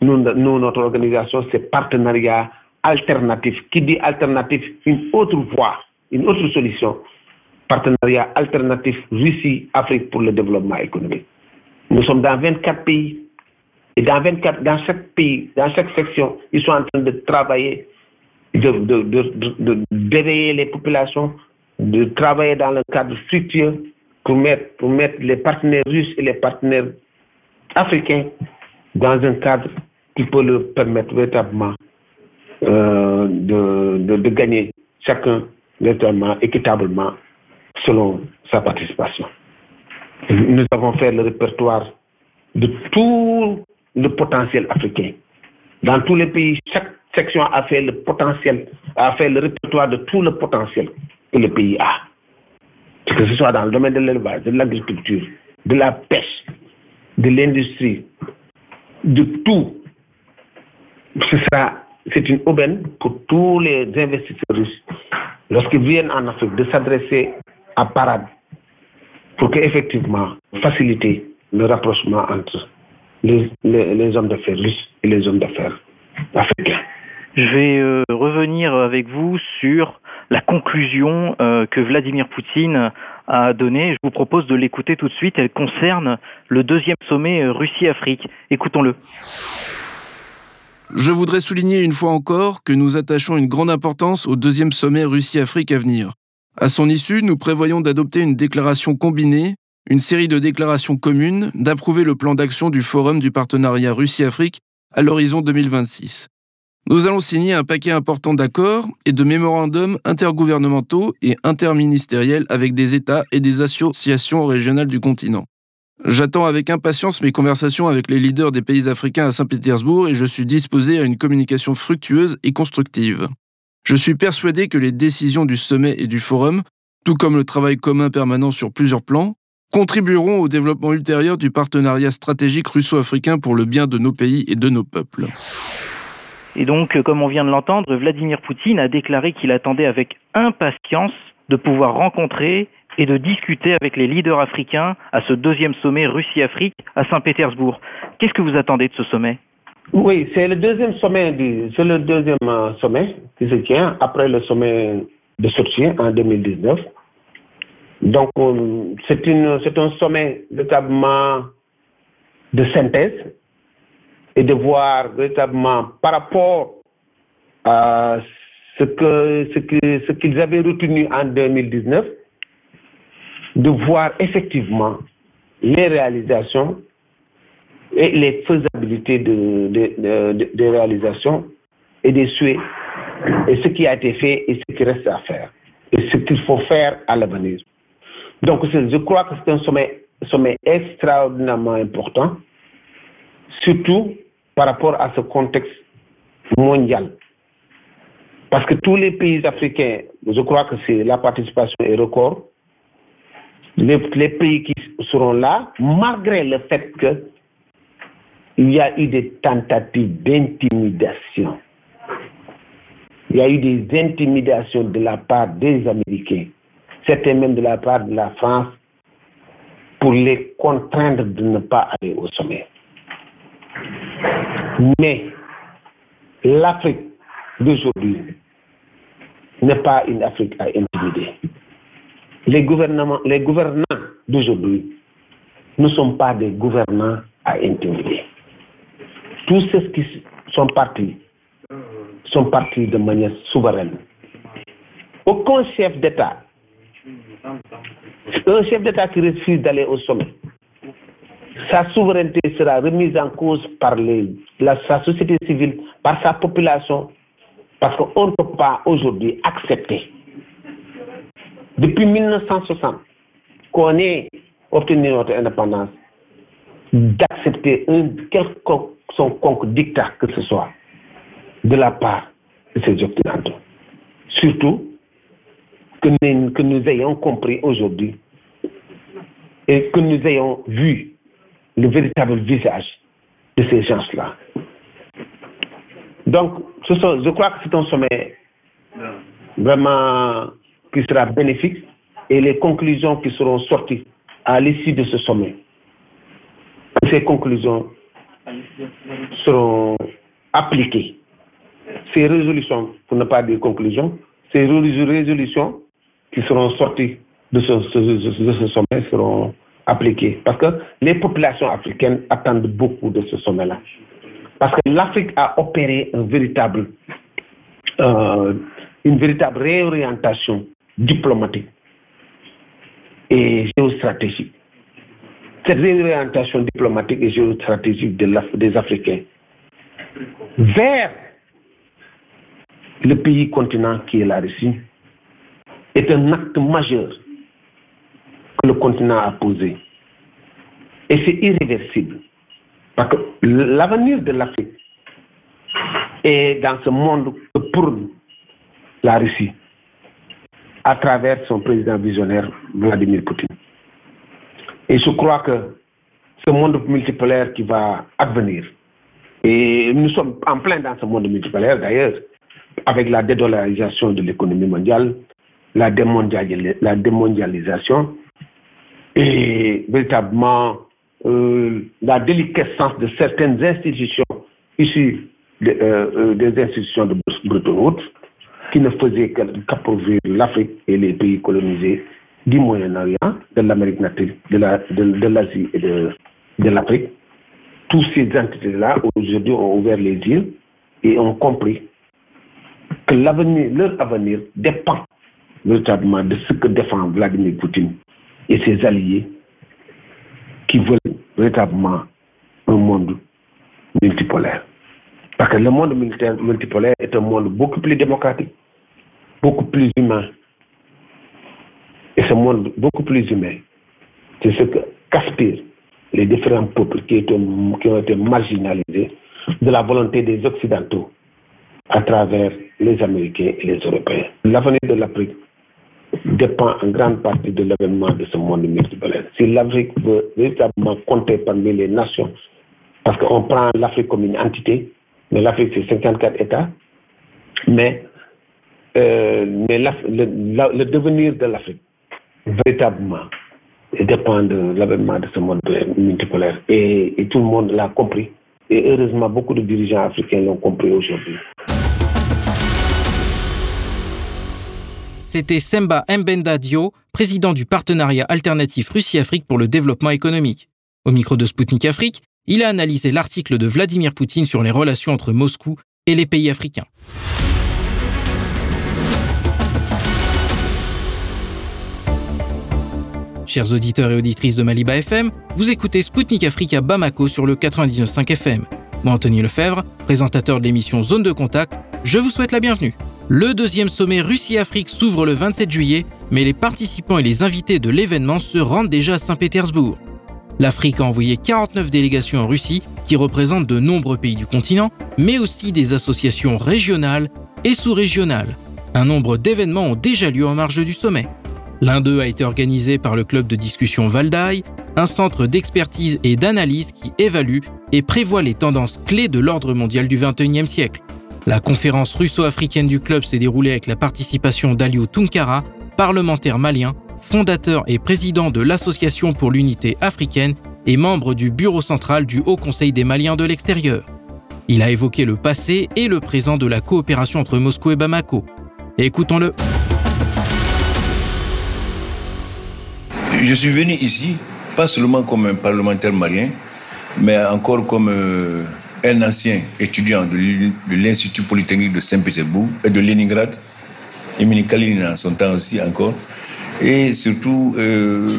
Nous, notre organisation, c'est partenariat alternatif. Qui dit alternatif Une autre voie, une autre solution. Partenariat alternatif Russie-Afrique pour le développement économique. Nous sommes dans 24 pays. Et dans 24, dans chaque pays, dans chaque section, ils sont en train de travailler, de, de, de, d'éveiller les populations, de travailler dans le cadre structuré pour mettre, pour mettre les partenaires russes et les partenaires africains dans un cadre qui peut leur permettre véritablement euh, de, de, gagner chacun véritablement équitablement selon sa participation. Nous avons fait le répertoire de tout le potentiel africain. Dans tous les pays, chaque section a fait le potentiel, a fait le répertoire de tout le potentiel que le pays a. Que ce soit dans le domaine de l'élevage, de l'agriculture, de la pêche, de l'industrie, de tout. C'est une aubaine pour tous les investisseurs russes, lorsqu'ils viennent en Afrique, de s'adresser à Parade pour qu'effectivement faciliter le rapprochement entre les, les, hommes d'affaires russes et les hommes d'affaires africains. Je vais euh, revenir avec vous sur la conclusion euh, que Vladimir Poutine a donnée. Je vous propose de l'écouter tout de suite. Elle concerne le deuxième sommet euh, Russie-Afrique. Écoutons-le. Je voudrais souligner une fois encore que nous attachons une grande importance au deuxième sommet Russie-Afrique à venir. À son issue, nous prévoyons d'adopter une déclaration combinée, une série de déclarations communes, d'approuver le plan d'action du Forum du partenariat Russie-Afrique à l'horizon 2026. Nous allons signer un paquet important d'accords et de mémorandums intergouvernementaux et interministériels avec des États et des associations régionales du continent. J'attends avec impatience mes conversations avec les leaders des pays africains à Saint-Pétersbourg et je suis disposé à une communication fructueuse et constructive. Je suis persuadé que les décisions du sommet et du forum, tout comme le travail commun permanent sur plusieurs plans, contribueront au développement ultérieur du partenariat stratégique russo-africain pour le bien de nos pays et de nos peuples. Et donc, comme on vient de l'entendre, Vladimir Poutine a déclaré qu'il attendait avec impatience de pouvoir rencontrer et de discuter avec les leaders africains à ce deuxième sommet Russie-Afrique à Saint-Pétersbourg. Qu'est-ce que vous attendez de ce sommet? Oui, c'est le deuxième sommet, c'est le deuxième euh, sommet qui se tient après le sommet de Sochi en 2019. Donc, euh, c'est un sommet véritablement de synthèse et de voir véritablement par rapport à ce que ce qu'ils avaient retenu en 2019, de voir effectivement les réalisations et les faisabilités de, de, de, et des souhaits et ce qui a été fait et ce qui reste à faire et ce qu'il faut faire à l'avenir. Donc je crois que c'est un sommet, sommet extraordinairement important, surtout par rapport à ce contexte mondial. Parce que tous les pays africains, je crois que c'est la participation est record. Les, pays qui seront là, malgré le fait qu'il y a eu des tentatives d'intimidation. Il y a eu des intimidations de la part des Américains, certains même de la part de la France, pour les contraindre de ne pas aller au sommet. Mais l'Afrique d'aujourd'hui n'est pas une Afrique à intimider. Les, gouvernements, les gouvernants d'aujourd'hui ne sont pas des gouvernants à intimider. tous ceux qui sont partis sont partis de manière souveraine. Aucun chef d'État, un chef d'État qui refuse d'aller au sommet, sa souveraineté sera remise en cause par la, sa société civile, par sa population, parce qu'on ne peut pas aujourd'hui accepter, depuis 1960, qu'on ait obtenu notre indépendance, d'accepter un quelconque dictat que ce soit de la part de ces Occidentaux. Surtout que nous, ayons compris aujourd'hui et que nous ayons vu le véritable visage de ces gens-là. Donc, je crois que c'est un sommet vraiment qui sera bénéfique et les conclusions qui seront sorties à l'issue de ce sommet, ces conclusions seront appliquées. Ces résolutions, pour ne pas dire conclusions, ces résolutions qui seront sorties de ce, sommet seront appliquées. Parce que les populations africaines attendent beaucoup de ce sommet-là. Parce que l'Afrique a opéré un véritable, euh, une véritable réorientation diplomatique et géostratégique. Cette réorientation diplomatique et géostratégique de des Africains vers le pays continent qui est la Russie est un acte majeur que le continent a posé. Et c'est irréversible. Parce que l'avenir de l'Afrique est dans ce monde que pour la Russie à travers son président visionnaire Vladimir Poutine. Et je crois que ce monde multipolaire qui va advenir, et nous sommes en plein dans ce monde multipolaire d'ailleurs, avec la dédollarisation de l'économie mondiale, la, démondialisation et véritablement euh, la déliquescence de certaines institutions issues euh, euh, des institutions de Bretton Woods qui ne faisaient qu'appauvrir l'Afrique et les pays colonisés du Moyen-Orient, de l'Amérique latine, de l'Asie et de, l'Afrique. Toutes ces entités-là, aujourd'hui, ont ouvert les yeux et ont compris que leur avenir dépend véritablement de ce que défend Vladimir Poutine et ses alliés qui veulent véritablement un monde multipolaire. Parce que le monde multipolaire est un monde beaucoup plus démocratique, beaucoup plus humain. Et ce monde beaucoup plus humain, c'est ce qu'aspirent les différents peuples qui, ont été marginalisés de la volonté des Occidentaux à travers les Américains et les Européens. L'avenir de l'Afrique dépend en grande partie de l'événement de ce monde multipolaire. Si l'Afrique veut véritablement compter parmi les nations, parce qu'on prend l'Afrique comme une entité, mais l'Afrique c'est 54 États, mais, euh, mais le, devenir de l'Afrique, véritablement, dépend de l'avènement de ce monde multipolaire. Et, et tout le monde l'a compris. Et heureusement, beaucoup de dirigeants africains l'ont compris aujourd'hui. C'était Semba Mbenda Dio, président du partenariat alternatif Russie-Afrique pour le développement économique. Au micro de Sputnik Afrique, il a analysé l'article de Vladimir Poutine sur les relations entre Moscou et les pays africains. Chers auditeurs et auditrices de Maliba FM, vous écoutez Spoutnik Afrique à Bamako sur le 99.5 FM. Moi, Anthony Lefebvre, présentateur de l'émission Zone de Contact, je vous souhaite la bienvenue. Le deuxième sommet Russie-Afrique s'ouvre le 27 juillet, mais les participants et les invités de l'événement se rendent déjà à Saint-Pétersbourg. L'Afrique a envoyé 49 délégations en Russie, qui représentent de nombreux pays du continent, mais aussi des associations régionales et sous-régionales. Un nombre d'événements ont déjà lieu en marge du sommet. L'un d'eux a été organisé par le club de discussion Valdaï, un centre d'expertise et d'analyse qui évalue et prévoit les tendances clés de l'ordre mondial du XXIe siècle. La conférence russo-africaine du club s'est déroulée avec la participation d'Aliou Tunkara, parlementaire malien, fondateur et président de l'Association pour l'unité africaine et membre du bureau central du Haut Conseil des Maliens de l'extérieur. Il a évoqué le passé et le présent de la coopération entre Moscou et Bamako. Écoutons-le. Je suis venu ici, pas seulement comme un parlementaire malien, mais encore comme euh, un ancien étudiant de l'Institut Polytechnique de Saint-Pétersbourg et de Leningrad, Emily Kalinin en son temps aussi encore, et surtout euh,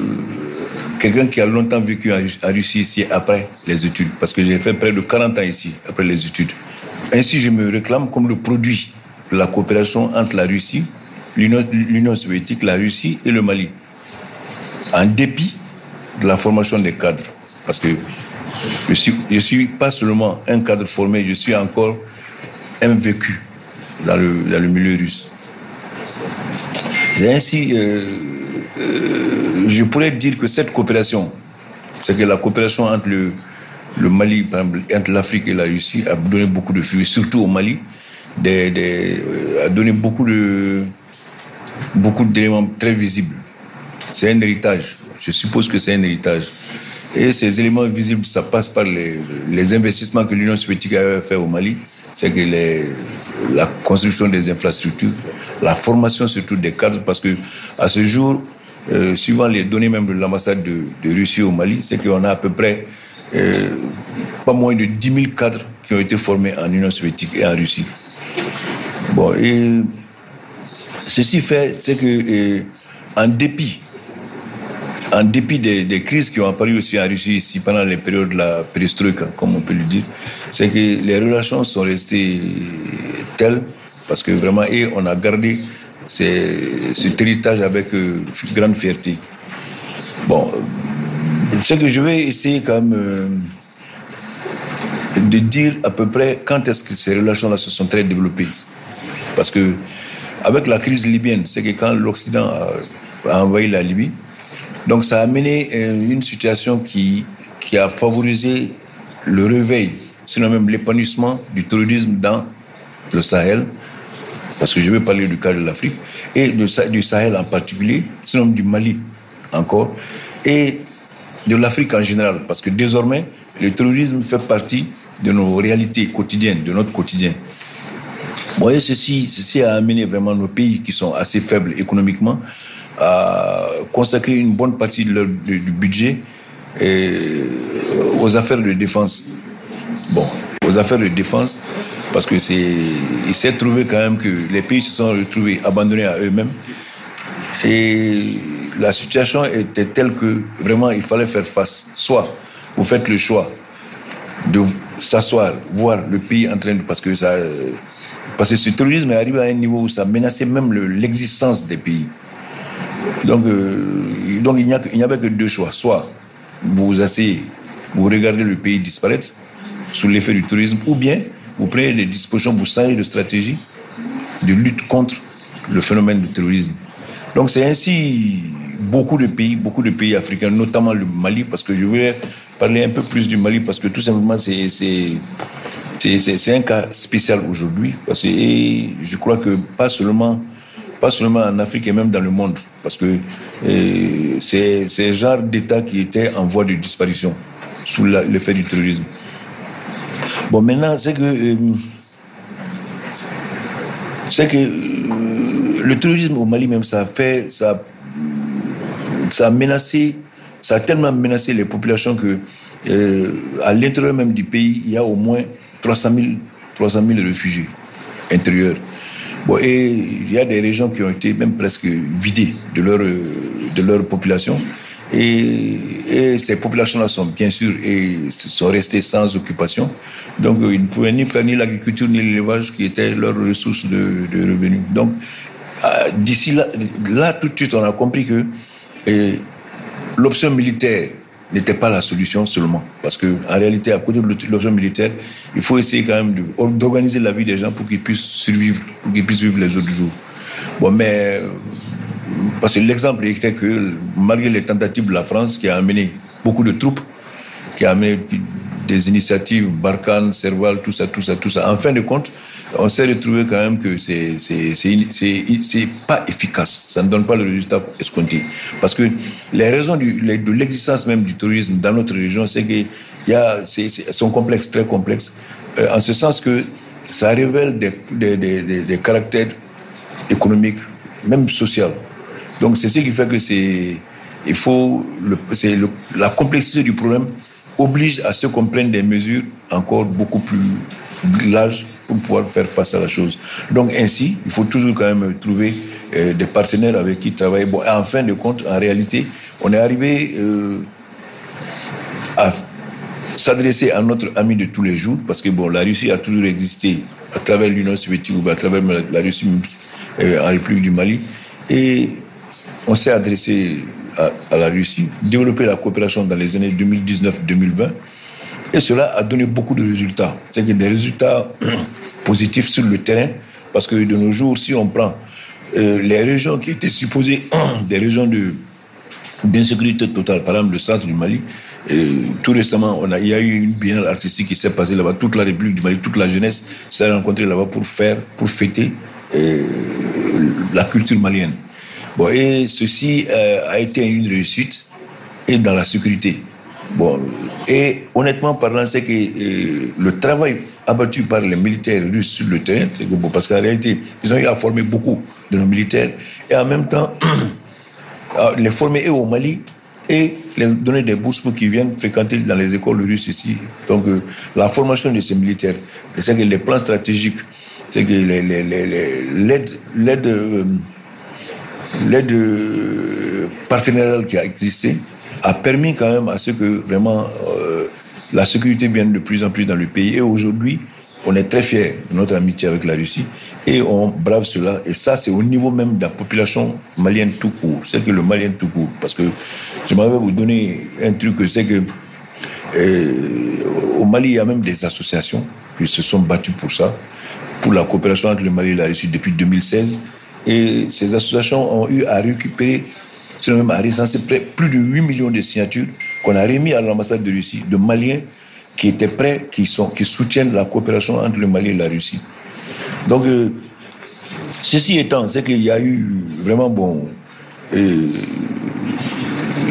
quelqu'un qui a longtemps vécu en Russie ici après les études, parce que j'ai fait près de 40 ans ici après les études. Ainsi, je me réclame comme le produit de la coopération entre la Russie, l'Union soviétique, la Russie et le Mali, en dépit de la formation des cadres, parce que je je suis pas seulement un cadre formé, je suis encore un vécu dans le, milieu russe. Ainsi, euh, euh, je pourrais dire que cette coopération, c'est que la coopération entre le, Mali, entre l'Afrique et la Russie, a donné beaucoup de fruits, surtout au Mali, euh, a donné beaucoup de beaucoup d'éléments très visibles. C'est un héritage. Je suppose que c'est un héritage. Et ces éléments visibles, ça passe par les, investissements que l'Union soviétique a fait au Mali. C'est que la construction des infrastructures, la formation surtout des cadres, parce que à ce jour, euh, suivant les données même de l'ambassade de, de, Russie au Mali, c'est qu'on a à peu près euh, pas moins de 10 000 cadres qui ont été formés en Union soviétique et en Russie. Bon, et ceci fait, c'est que, euh, en dépit en dépit des, crises qui ont apparu aussi en Russie ici pendant les périodes de la perestroïka, comme on peut le dire, c'est que les relations sont restées telles parce que vraiment, et on a gardé ces, cet héritage avec euh, grande fierté. Bon, ce que je vais essayer quand même euh, de dire à peu près quand est-ce que ces relations-là se sont très développées. Parce que avec la crise libyenne, c'est que quand l'Occident a, a envahi la Libye, donc ça a amené une situation qui, qui a favorisé le réveil, sinon même l'épanouissement du terrorisme dans le Sahel, parce que je vais parler du cas de l'Afrique, et du Sahel en particulier, sinon du Mali encore, et de l'Afrique en général, parce que désormais, le terrorisme fait partie de nos réalités quotidiennes, de notre quotidien. Bon, et ceci, ceci a amené vraiment nos pays qui sont assez faibles économiquement à consacrer une bonne partie du budget et aux affaires de défense. Bon, aux affaires de défense, parce que c'est, il s'est trouvé quand même que les pays se sont retrouvés abandonnés à eux-mêmes. Et la situation était telle que vraiment il fallait faire face. Soit vous faites le choix de s'asseoir, voir le pays en train de, parce que ça, parce que ce terrorisme est arrivé à un niveau où ça menaçait même le, l'existence des pays. Donc, euh, donc il n'y avait que deux choix. Soit vous vous asseyez, vous regardez le pays disparaître sous l'effet du tourisme, ou bien vous prenez des dispositions, vous changez de stratégie de lutte contre le phénomène du terrorisme. Donc c'est ainsi beaucoup de pays, beaucoup de pays africains, notamment le Mali, parce que je voulais parler un peu plus du Mali, parce que tout simplement c'est c'est un cas spécial aujourd'hui, parce que je crois que pas seulement pas seulement en Afrique et même dans le monde, parce que euh, c'est ce genre d'État qui était en voie de disparition sous l'effet du terrorisme. Bon, maintenant, c'est que, euh, que euh, le terrorisme au Mali même, ça a fait, ça, ça menacé, ça a tellement menacé les populations que à l'intérieur même du pays, il y a au moins 300 000, 300 000 réfugiés intérieurs. Et il y a des régions qui ont été même presque vidées de leur, de leur population. Et, ces populations-là sont bien sûr et sont restées sans occupation. Donc, ils ne pouvaient ni faire ni l'agriculture ni l'élevage qui étaient leurs ressources de, de revenus. Donc, d'ici là, là, tout de suite, on a compris que l'option militaire n'était pas la solution seulement. Parce que en réalité, à côté de l'option militaire, il faut essayer quand même d'organiser la vie des gens pour qu'ils puissent survivre, pour qu'ils puissent vivre les autres jours. Bon, mais parce que l'exemple était que malgré les tentatives de la France qui a amené beaucoup de troupes, qui a amené des initiatives, Barkhane, Serval, tout ça, tout ça, tout ça, en fin de compte, on s'est retrouvé quand même que c'est c'est pas efficace. Ça ne donne pas le résultat escompté. Parce que les raisons de l'existence même du tourisme dans notre région, c'est que y a, c'est, sont complexes, très complexes, euh, en ce sens que ça révèle des, des, des, des caractères économiques, même sociaux. Donc c'est ce qui fait que c'est, il faut, c'est la complexité du problème oblige à ce qu'on prenne des mesures encore beaucoup plus larges pour pouvoir faire face à la chose. Donc ainsi, il faut toujours quand même trouver euh, des partenaires avec qui travailler. Bon, en fin de compte, en réalité, on est arrivé euh, à s'adresser à notre ami de tous les jours, parce que bon, la Russie a toujours existé à travers l'Union soviétique ou à travers la Russie euh, en République du Mali. Et on s'est adressé à, la Russie, développé la coopération dans les années 2019-2020. Et cela a donné beaucoup de résultats. C'est que des résultats positifs sur le terrain, parce que de nos jours, si on prend euh, les régions qui étaient supposées des régions de d'insécurité totale, par exemple le centre du Mali, euh, tout récemment, il y a eu une biennale artistique qui s'est passée là-bas. Toute la République du Mali, toute la jeunesse s'est rencontrée là-bas pour faire, pour fêter euh, la culture malienne. Bon, et ceci euh, a été une réussite et dans la sécurité. Bon, et honnêtement parlant, c'est que euh, le travail abattu par les militaires russes sur le terrain, que, bon, parce qu'en réalité, ils ont eu à former beaucoup de nos militaires et en même temps, les former au Mali et les donner des bourses pour qu'ils viennent fréquenter dans les écoles russes ici. Donc, euh, la formation de ces militaires, c'est que les plans stratégiques, c'est que l'aide l'aide partenariale qui a existé a permis quand même à ce que vraiment euh, la sécurité vienne de plus en plus dans le pays. Et aujourd'hui, on est très fiers de notre amitié avec la Russie et on brave cela. Et ça, c'est au niveau même de la population malienne tout court. C'est que le malien tout court. Parce que je m'avais vous donner un truc, c'est que euh, au Mali, il y a même des associations qui se sont battues pour ça, pour la coopération entre le Mali et la Russie depuis 2016. Et ces associations ont eu à récupérer, sinon même à recenser plus de 8 millions de signatures qu'on a remis à l'ambassade de Russie, de Maliens qui étaient prêts, qui, sont, qui soutiennent la coopération entre le Mali et la Russie. Donc, euh, ceci étant, c'est qu'il y a eu vraiment, bon, euh,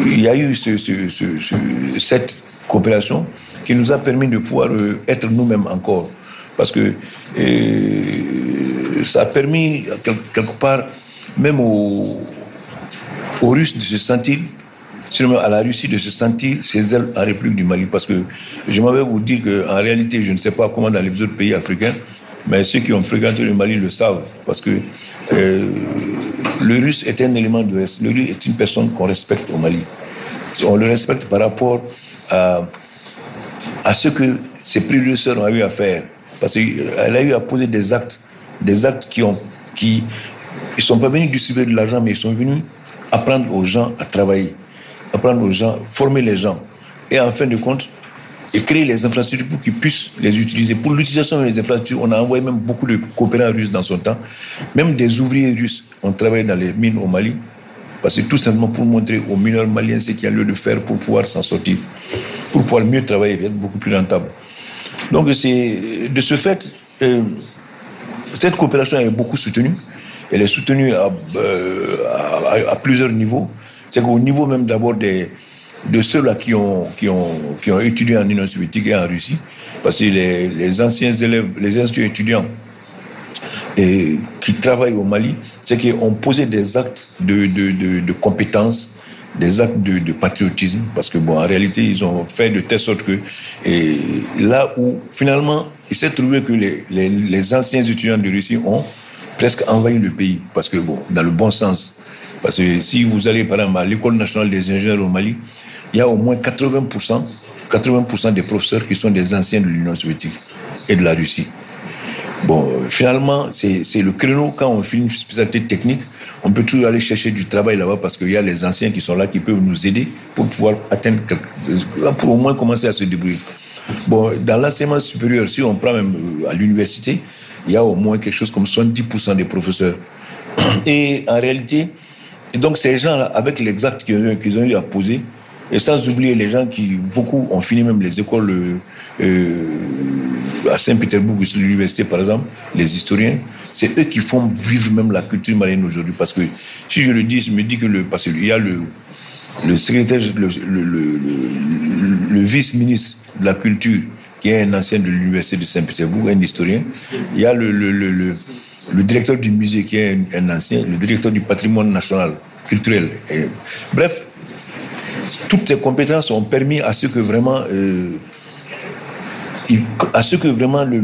il y a eu ce, ce, ce, cette coopération qui nous a permis de pouvoir euh, être nous-mêmes encore. Parce que ça a permis, quelque part, même aux, aux Russes de se sentir à la Russie de se sentir chez elle en République du Mali. Parce que je m'avais vous dire qu'en réalité, je ne sais pas comment dans les autres pays africains, mais ceux qui ont fréquenté le Mali le savent. Parce que euh, le russe est un élément de l'Est. Le russe est une personne qu'on respecte au Mali. On le respecte par rapport à, à ce que ses prédécesseurs ont eu à faire. Parce qu'elle a eu à poser des actes, des actes qui ont, qui, ils sont pas venus distribuer de l'argent, mais ils sont venus apprendre aux gens à travailler apprendre aux gens, former les gens. Et en fin de compte, et créer les infrastructures pour qu'ils puissent les utiliser. Pour l'utilisation des infrastructures, on a envoyé même beaucoup de coopérants russes dans son temps. Même des ouvriers russes ont travaillé dans les mines au Mali. Parce que tout simplement pour montrer aux mineurs maliens ce qu'il y a lieu de faire pour pouvoir s'en sortir, pour pouvoir mieux travailler, être beaucoup plus rentable. Donc c'est de ce fait, euh, cette coopération est beaucoup soutenue. Elle est soutenue à, euh, à, plusieurs niveaux c'est qu'au niveau même d'abord des, de ceux-là qui ont, qui, ont, qui ont étudié en Union soviétique et en Russie, parce que les, anciens élèves, les anciens étudiants et, qui travaillent au Mali, c'est qu'ils ont posé des actes de, de, de, des actes de, patriotisme, parce que bon, en réalité, ils ont fait de telle sorte que là où finalement, il s'est trouvé que les, les, anciens étudiants de Russie ont presque envahi le pays, parce que bon, dans le bon sens, parce que si vous allez par exemple à l'école nationale des ingénieurs au Mali, il y a au moins 80%, 80 des professeurs qui sont des anciens de l'Union soviétique et de la Russie. Bon, finalement, c'est le créneau quand on fait une spécialité technique, on peut toujours aller chercher du travail là-bas parce qu'il y a les anciens qui sont là qui peuvent nous aider pour pouvoir atteindre, pour au moins commencer à se débrouiller. Bon, dans l'enseignement supérieur, si on prend même euh, à l'université, il y a au moins quelque chose comme 70% des professeurs. Et en réalité, donc ces gens-là, avec les actes qu'ils ont, eu à poser, et sans oublier les gens qui, beaucoup ont fini même les écoles euh, à Saint-Pétersbourg, l'université par exemple, les historiens, c'est eux qui font vivre même la culture malienne aujourd'hui. Parce que si je le dis, je me dis que le, parce qu'il y a le, le secrétaire, le vice-ministre de la culture, qui est un ancien de l'université de Saint-Pétersbourg, un historien. Il y a le, le directeur du musée qui est un, ancien, le directeur du patrimoine national culturel. Bref, toutes ces compétences ont permis à ce que vraiment, euh, à ce que vraiment le,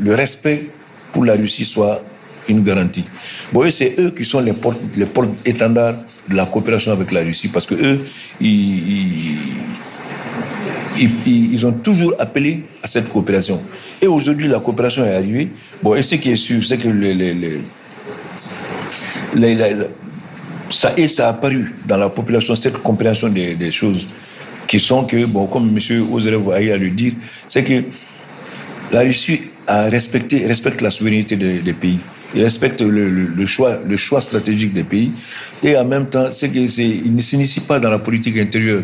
le, respect pour la Russie soit une garantie. Bon, c'est eux qui sont les portes, les portes étendards de la coopération avec la Russie parce que eux, ils, ont toujours appelé à cette coopération. Et aujourd'hui, la coopération est arrivée. Bon, et ce qui est sûr, c'est que ça, a apparu dans la population, cette compréhension des, choses qui sont que, bon, comme M. Ozerev a à le dire, c'est que la Russie a respecté, respecte la souveraineté des, pays. Il respecte le, choix, le choix stratégique des pays. Et en même temps, c'est qu'il ne s'initie pas dans la politique intérieure.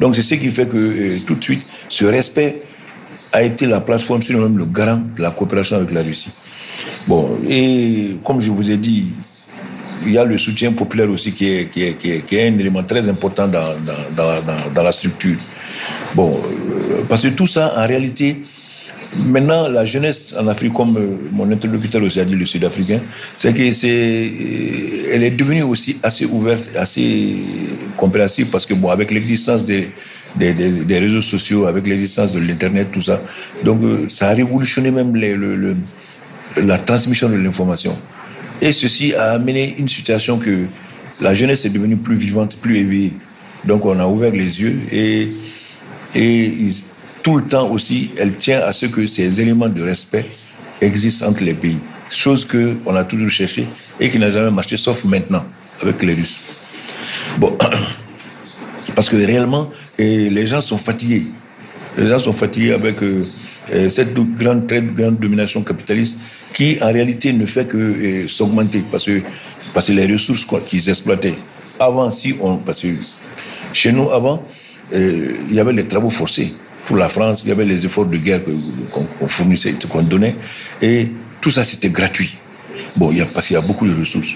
Donc c'est ce qui fait que euh, tout de suite, ce respect a été la plateforme, sinon même le garant de la coopération avec la Russie. Bon, et comme je vous ai dit, il y a le soutien populaire aussi qui est, qui est, qui est, un élément très important dans, dans, dans, la structure. Bon, euh, parce que tout ça, en réalité, maintenant, la jeunesse en Afrique, comme euh, mon interlocuteur aussi a dit, le Sud-Africain, c'est que c'est, euh, elle est devenue aussi assez ouverte, assez compréhensive, parce que bon, avec l'existence des, des, des, réseaux sociaux, avec l'existence de l'Internet, tout ça, donc ça a révolutionné même les, le, la transmission de l'information. Et ceci a amené une situation que la jeunesse est devenue plus vivante, plus éveillée. Donc on a ouvert les yeux et, et tout le temps aussi, elle tient à ce que ces éléments de respect existent entre les pays. Chose qu'on a toujours cherché et qui n'a jamais marché, sauf maintenant, avec les Russes. Bon, parce que réellement, les gens sont fatigués. Les gens sont fatigués avec euh, euh, cette grande, très grande domination capitaliste qui en réalité ne fait que euh, s'augmenter parce que, parce que les ressources qu'ils exploitaient. Avant, si on, parce que chez nous, avant, il y avait les travaux forcés. Pour la France, il y avait les efforts de guerre qu'on fournissait, qu'on donnait, et tout ça c'était gratuit. Bon, il y a, parce qu'il y a beaucoup de ressources.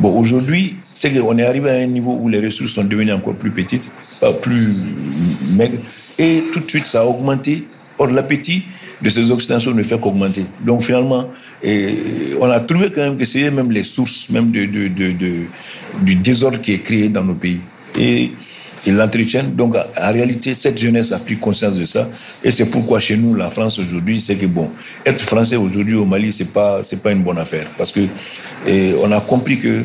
Bon, aujourd'hui, c'est qu'on est arrivé à un niveau où les ressources sont devenues encore plus petites, plus maigres, et tout de suite ça a augmenté. Or, l'appétit, de ces occidentaux ne fait qu'augmenter. Donc finalement, on a trouvé quand même que c'est même les sources même du désordre qui est créé dans nos pays. Et ils l'entretiennent. Donc en réalité, cette jeunesse a pris conscience de ça. Et c'est pourquoi chez nous, la France aujourd'hui, c'est que bon, être français aujourd'hui au Mali, c'est pas c'est pas une bonne affaire parce que on a compris que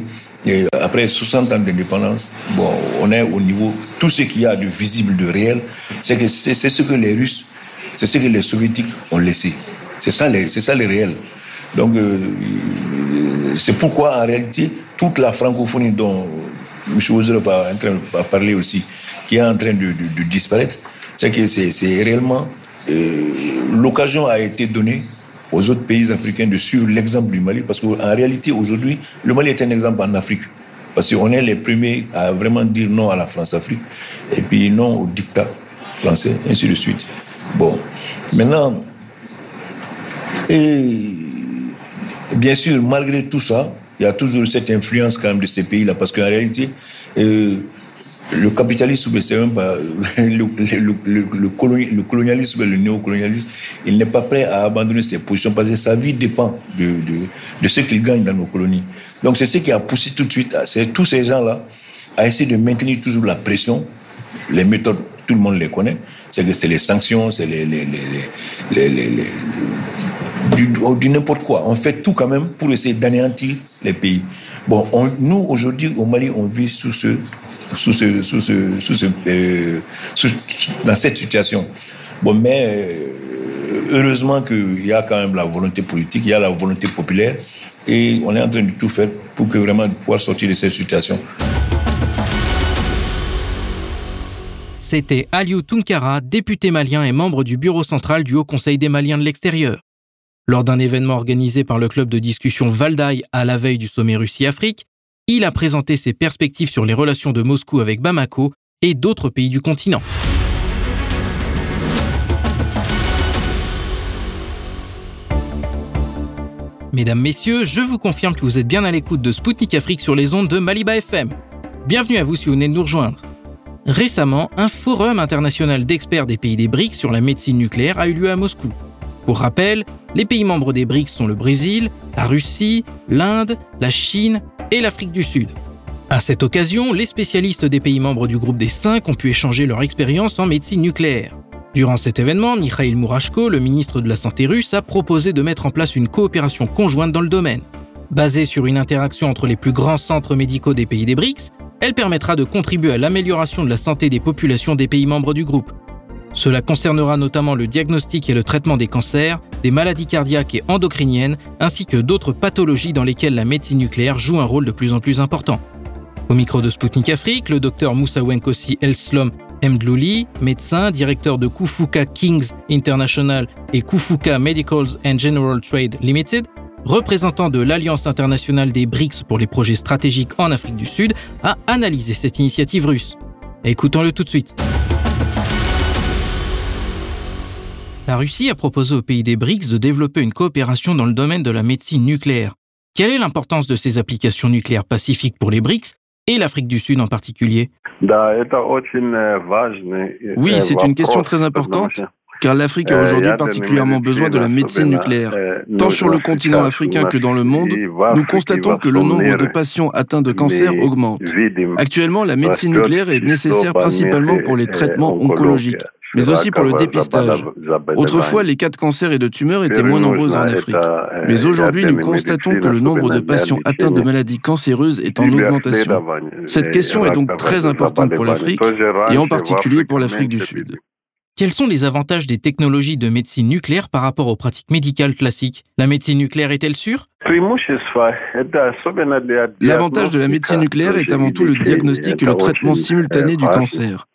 après 60 ans d'indépendance, bon, on est au niveau, tout ce qu'il y a de visible, de réel, c'est que c'est ce que les Russes c'est ce que les soviétiques ont laissé. C'est ça, c'est ça le réel. Donc, euh, c'est pourquoi, en réalité, toute la francophonie dont M. Ozeroff a en train de parler aussi, qui est en train de, disparaître, c'est que c'est réellement euh, l'occasion a été donnée aux autres pays africains de suivre l'exemple du Mali, parce qu'en réalité, aujourd'hui, le Mali est un exemple en Afrique. Parce qu'on est les premiers à vraiment dire non à la France-Afrique, et puis non au dictat français, ainsi de suite. Bon, maintenant, et bien sûr, malgré tout ça, il y a toujours cette influence quand même de ces pays-là, parce qu'en réalité, euh, le capitalisme, c'est même le, le, le, le, colonialisme, le néocolonialisme, il n'est pas prêt à abandonner ses positions parce que sa vie dépend de, de, de ce qu'il gagne dans nos colonies. Donc c'est ce qui a poussé tout de suite c'est tous ces gens-là à essayer de maintenir toujours la pression, les méthodes tout le monde les connaît, c'est que c'est les sanctions, c'est les, les, les du, n'importe quoi. On fait tout quand même pour essayer d'anéantir les pays. Bon, nous aujourd'hui au Mali, on vit sous ce, sous ce, sous ce, sous ce, euh, dans cette situation. Bon, mais euh, heureusement qu'il y a quand même la volonté politique, il y a la volonté populaire, et on est en train de tout faire pour que vraiment pouvoir sortir de cette situation. C'était Aliou Tunkara, député malien et membre du bureau central du Haut Conseil des Maliens de l'extérieur. Lors d'un événement organisé par le club de discussion Valdaï à la veille du sommet Russie-Afrique, il a présenté ses perspectives sur les relations de Moscou avec Bamako et d'autres pays du continent. Mesdames, Messieurs, je vous confirme que vous êtes bien à l'écoute de Spoutnik Afrique sur les ondes de Maliba FM. Bienvenue à vous si vous venez de nous rejoindre. Récemment, un forum international d'experts des pays des BRICS sur la médecine nucléaire a eu lieu à Moscou. Pour rappel, les pays membres des BRICS sont le Brésil, la Russie, l'Inde, la Chine et l'Afrique du Sud. À cette occasion, les spécialistes des pays membres du groupe des cinq ont pu échanger leur expérience en médecine nucléaire. Durant cet événement, Mikhail Mourashko, le ministre de la Santé russe, a proposé de mettre en place une coopération conjointe dans le domaine. Basée sur une interaction entre les plus grands centres médicaux des pays des BRICS, elle permettra de contribuer à l'amélioration de la santé des populations des pays membres du groupe. Cela concernera notamment le diagnostic et le traitement des cancers, des maladies cardiaques et endocriniennes, ainsi que d'autres pathologies dans lesquelles la médecine nucléaire joue un rôle de plus en plus important. Au micro de Sputnik Afrique, le docteur Moussa Wenkossi Elslom Mdlouli, médecin, directeur de Kufuka Kings International et Kufuka Medicals and General Trade Limited, représentant de l'Alliance internationale des BRICS pour les projets stratégiques en Afrique du Sud, a analysé cette initiative russe. Écoutons-le tout de suite. La Russie a proposé aux pays des BRICS de développer une coopération dans le domaine de la médecine nucléaire. Quelle est l'importance de ces applications nucléaires pacifiques pour les BRICS et l'Afrique du Sud en particulier? Oui, c'est une question très importante car l'Afrique a aujourd'hui particulièrement besoin de la médecine nucléaire. Tant sur le continent africain que dans le monde, nous constatons que le nombre de patients atteints de cancer augmente. Actuellement, la médecine nucléaire est nécessaire principalement pour les traitements oncologiques mais aussi pour le dépistage. Autrefois, les cas de cancer et de tumeurs étaient moins nombreux en Afrique. Mais aujourd'hui, nous constatons que le nombre de patients atteints de maladies cancéreuses est en augmentation. Cette question est donc très importante pour l'Afrique, et en particulier pour l'Afrique du Sud. Quels sont les avantages des technologies de médecine nucléaire par rapport aux pratiques médicales classiques? La médecine nucléaire est-elle sûre? L'avantage de la médecine nucléaire est avant tout le diagnostic et le traitement simultané du cancer.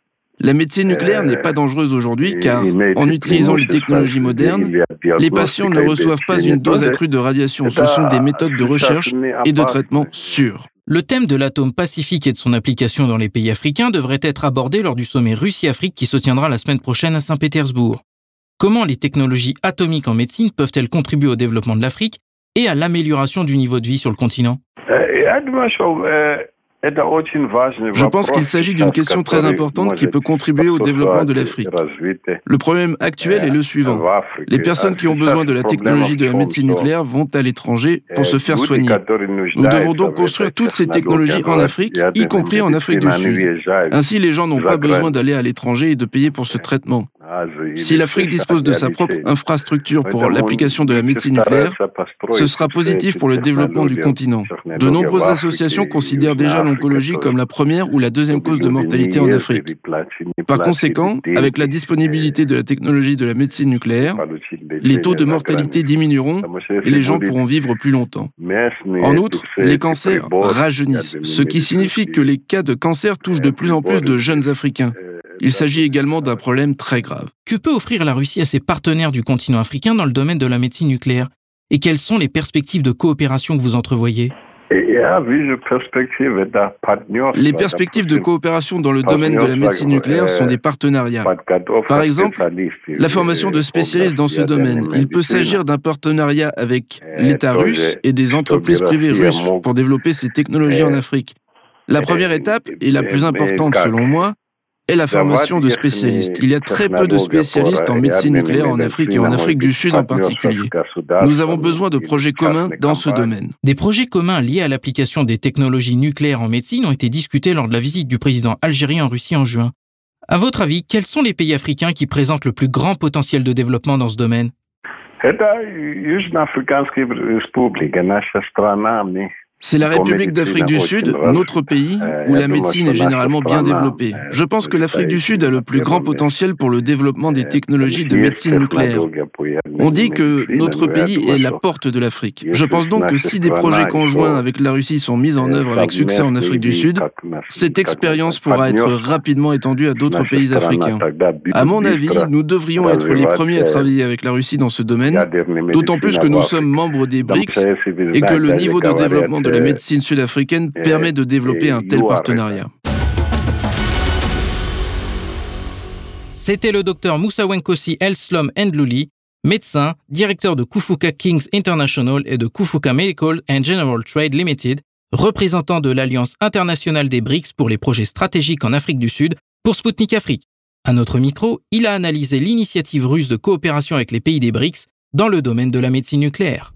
La médecine nucléaire n'est pas dangereuse aujourd'hui car, en utilisant les technologies modernes, les patients ne reçoivent pas une dose accrue de radiation. Ce sont des méthodes de recherche et de traitement sûres. Le thème de l'atome pacifique et de son application dans les pays africains devrait être abordé lors du sommet Russie-Afrique qui se tiendra la semaine prochaine à Saint-Pétersbourg. Comment les technologies atomiques en médecine peuvent-elles contribuer au développement de l'Afrique et à l'amélioration du niveau de vie sur le continent? Euh, je pense qu'il s'agit d'une question très importante qui peut contribuer au développement de l'Afrique. Le problème actuel est le suivant. Les personnes qui ont besoin de la technologie de la médecine nucléaire vont à l'étranger pour se faire soigner. Nous devons donc construire toutes ces technologies en Afrique, y compris en Afrique du Sud. Ainsi, les gens n'ont pas besoin d'aller à l'étranger et de payer pour ce traitement. Si l'Afrique dispose de sa propre infrastructure pour l'application de la médecine nucléaire, ce sera positif pour le développement du continent. De nombreuses associations considèrent déjà l'oncologie comme la première ou la deuxième cause de mortalité en Afrique. Par conséquent, avec la disponibilité de la technologie de la médecine nucléaire, les taux de mortalité diminueront et les gens pourront vivre plus longtemps. En outre, les cancers rajeunissent, ce qui signifie que les cas de cancer touchent de plus en plus de jeunes Africains. Il s'agit également d'un problème très grave. Que peut offrir la Russie à ses partenaires du continent africain dans le domaine de la médecine nucléaire? Et quelles sont les perspectives de coopération que vous entrevoyez? Les perspectives de coopération dans le domaine de la médecine nucléaire sont des partenariats. Par exemple, la formation de spécialistes dans ce domaine. Il peut s'agir d'un partenariat avec l'État russe et des entreprises privées russes pour développer ces technologies en Afrique. La première étape, et la plus importante selon moi, est la formation de spécialistes. Il y a très peu de spécialistes en médecine nucléaire en Afrique et en Afrique du Sud en particulier. Nous avons besoin de projets communs dans ce domaine. Des projets communs liés à l'application des technologies nucléaires en médecine ont été discutés lors de la visite du président algérien en Russie en juin. À votre avis, quels sont les pays africains qui présentent le plus grand potentiel de développement dans ce domaine? C'est la République d'Afrique du Sud, notre pays, où la médecine est généralement bien développée. Je pense que l'Afrique du Sud a le plus grand potentiel pour le développement des technologies de médecine nucléaire. On dit que notre pays est la porte de l'Afrique. Je pense donc que si des projets conjoints avec la Russie sont mis en œuvre avec succès en Afrique du Sud, cette expérience pourra être rapidement étendue à d'autres pays africains. À mon avis, nous devrions être les premiers à travailler avec la Russie dans ce domaine, d'autant plus que nous sommes membres des BRICS et que le niveau de développement de de la médecine sud-africaine permet de développer un tel partenariat. C'était le docteur Moussa Wenkosi Elslom Ndlouli, médecin, directeur de Kufuka Kings International et de Kufuka Medical and General Trade Limited, représentant de l'Alliance internationale des BRICS pour les projets stratégiques en Afrique du Sud pour Sputnik Afrique. À notre micro, il a analysé l'initiative russe de coopération avec les pays des BRICS dans le domaine de la médecine nucléaire.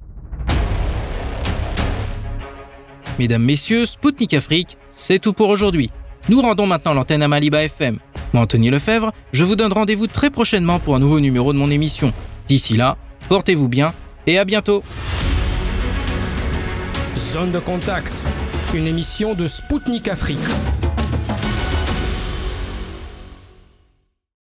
Mesdames, Messieurs, Spoutnik Afrique, c'est tout pour aujourd'hui. Nous rendons maintenant l'antenne à Maliba FM. Moi, Anthony Lefebvre, je vous donne rendez-vous très prochainement pour un nouveau numéro de mon émission. D'ici là, portez-vous bien et à bientôt. Zone de contact, une émission de Spoutnik Afrique.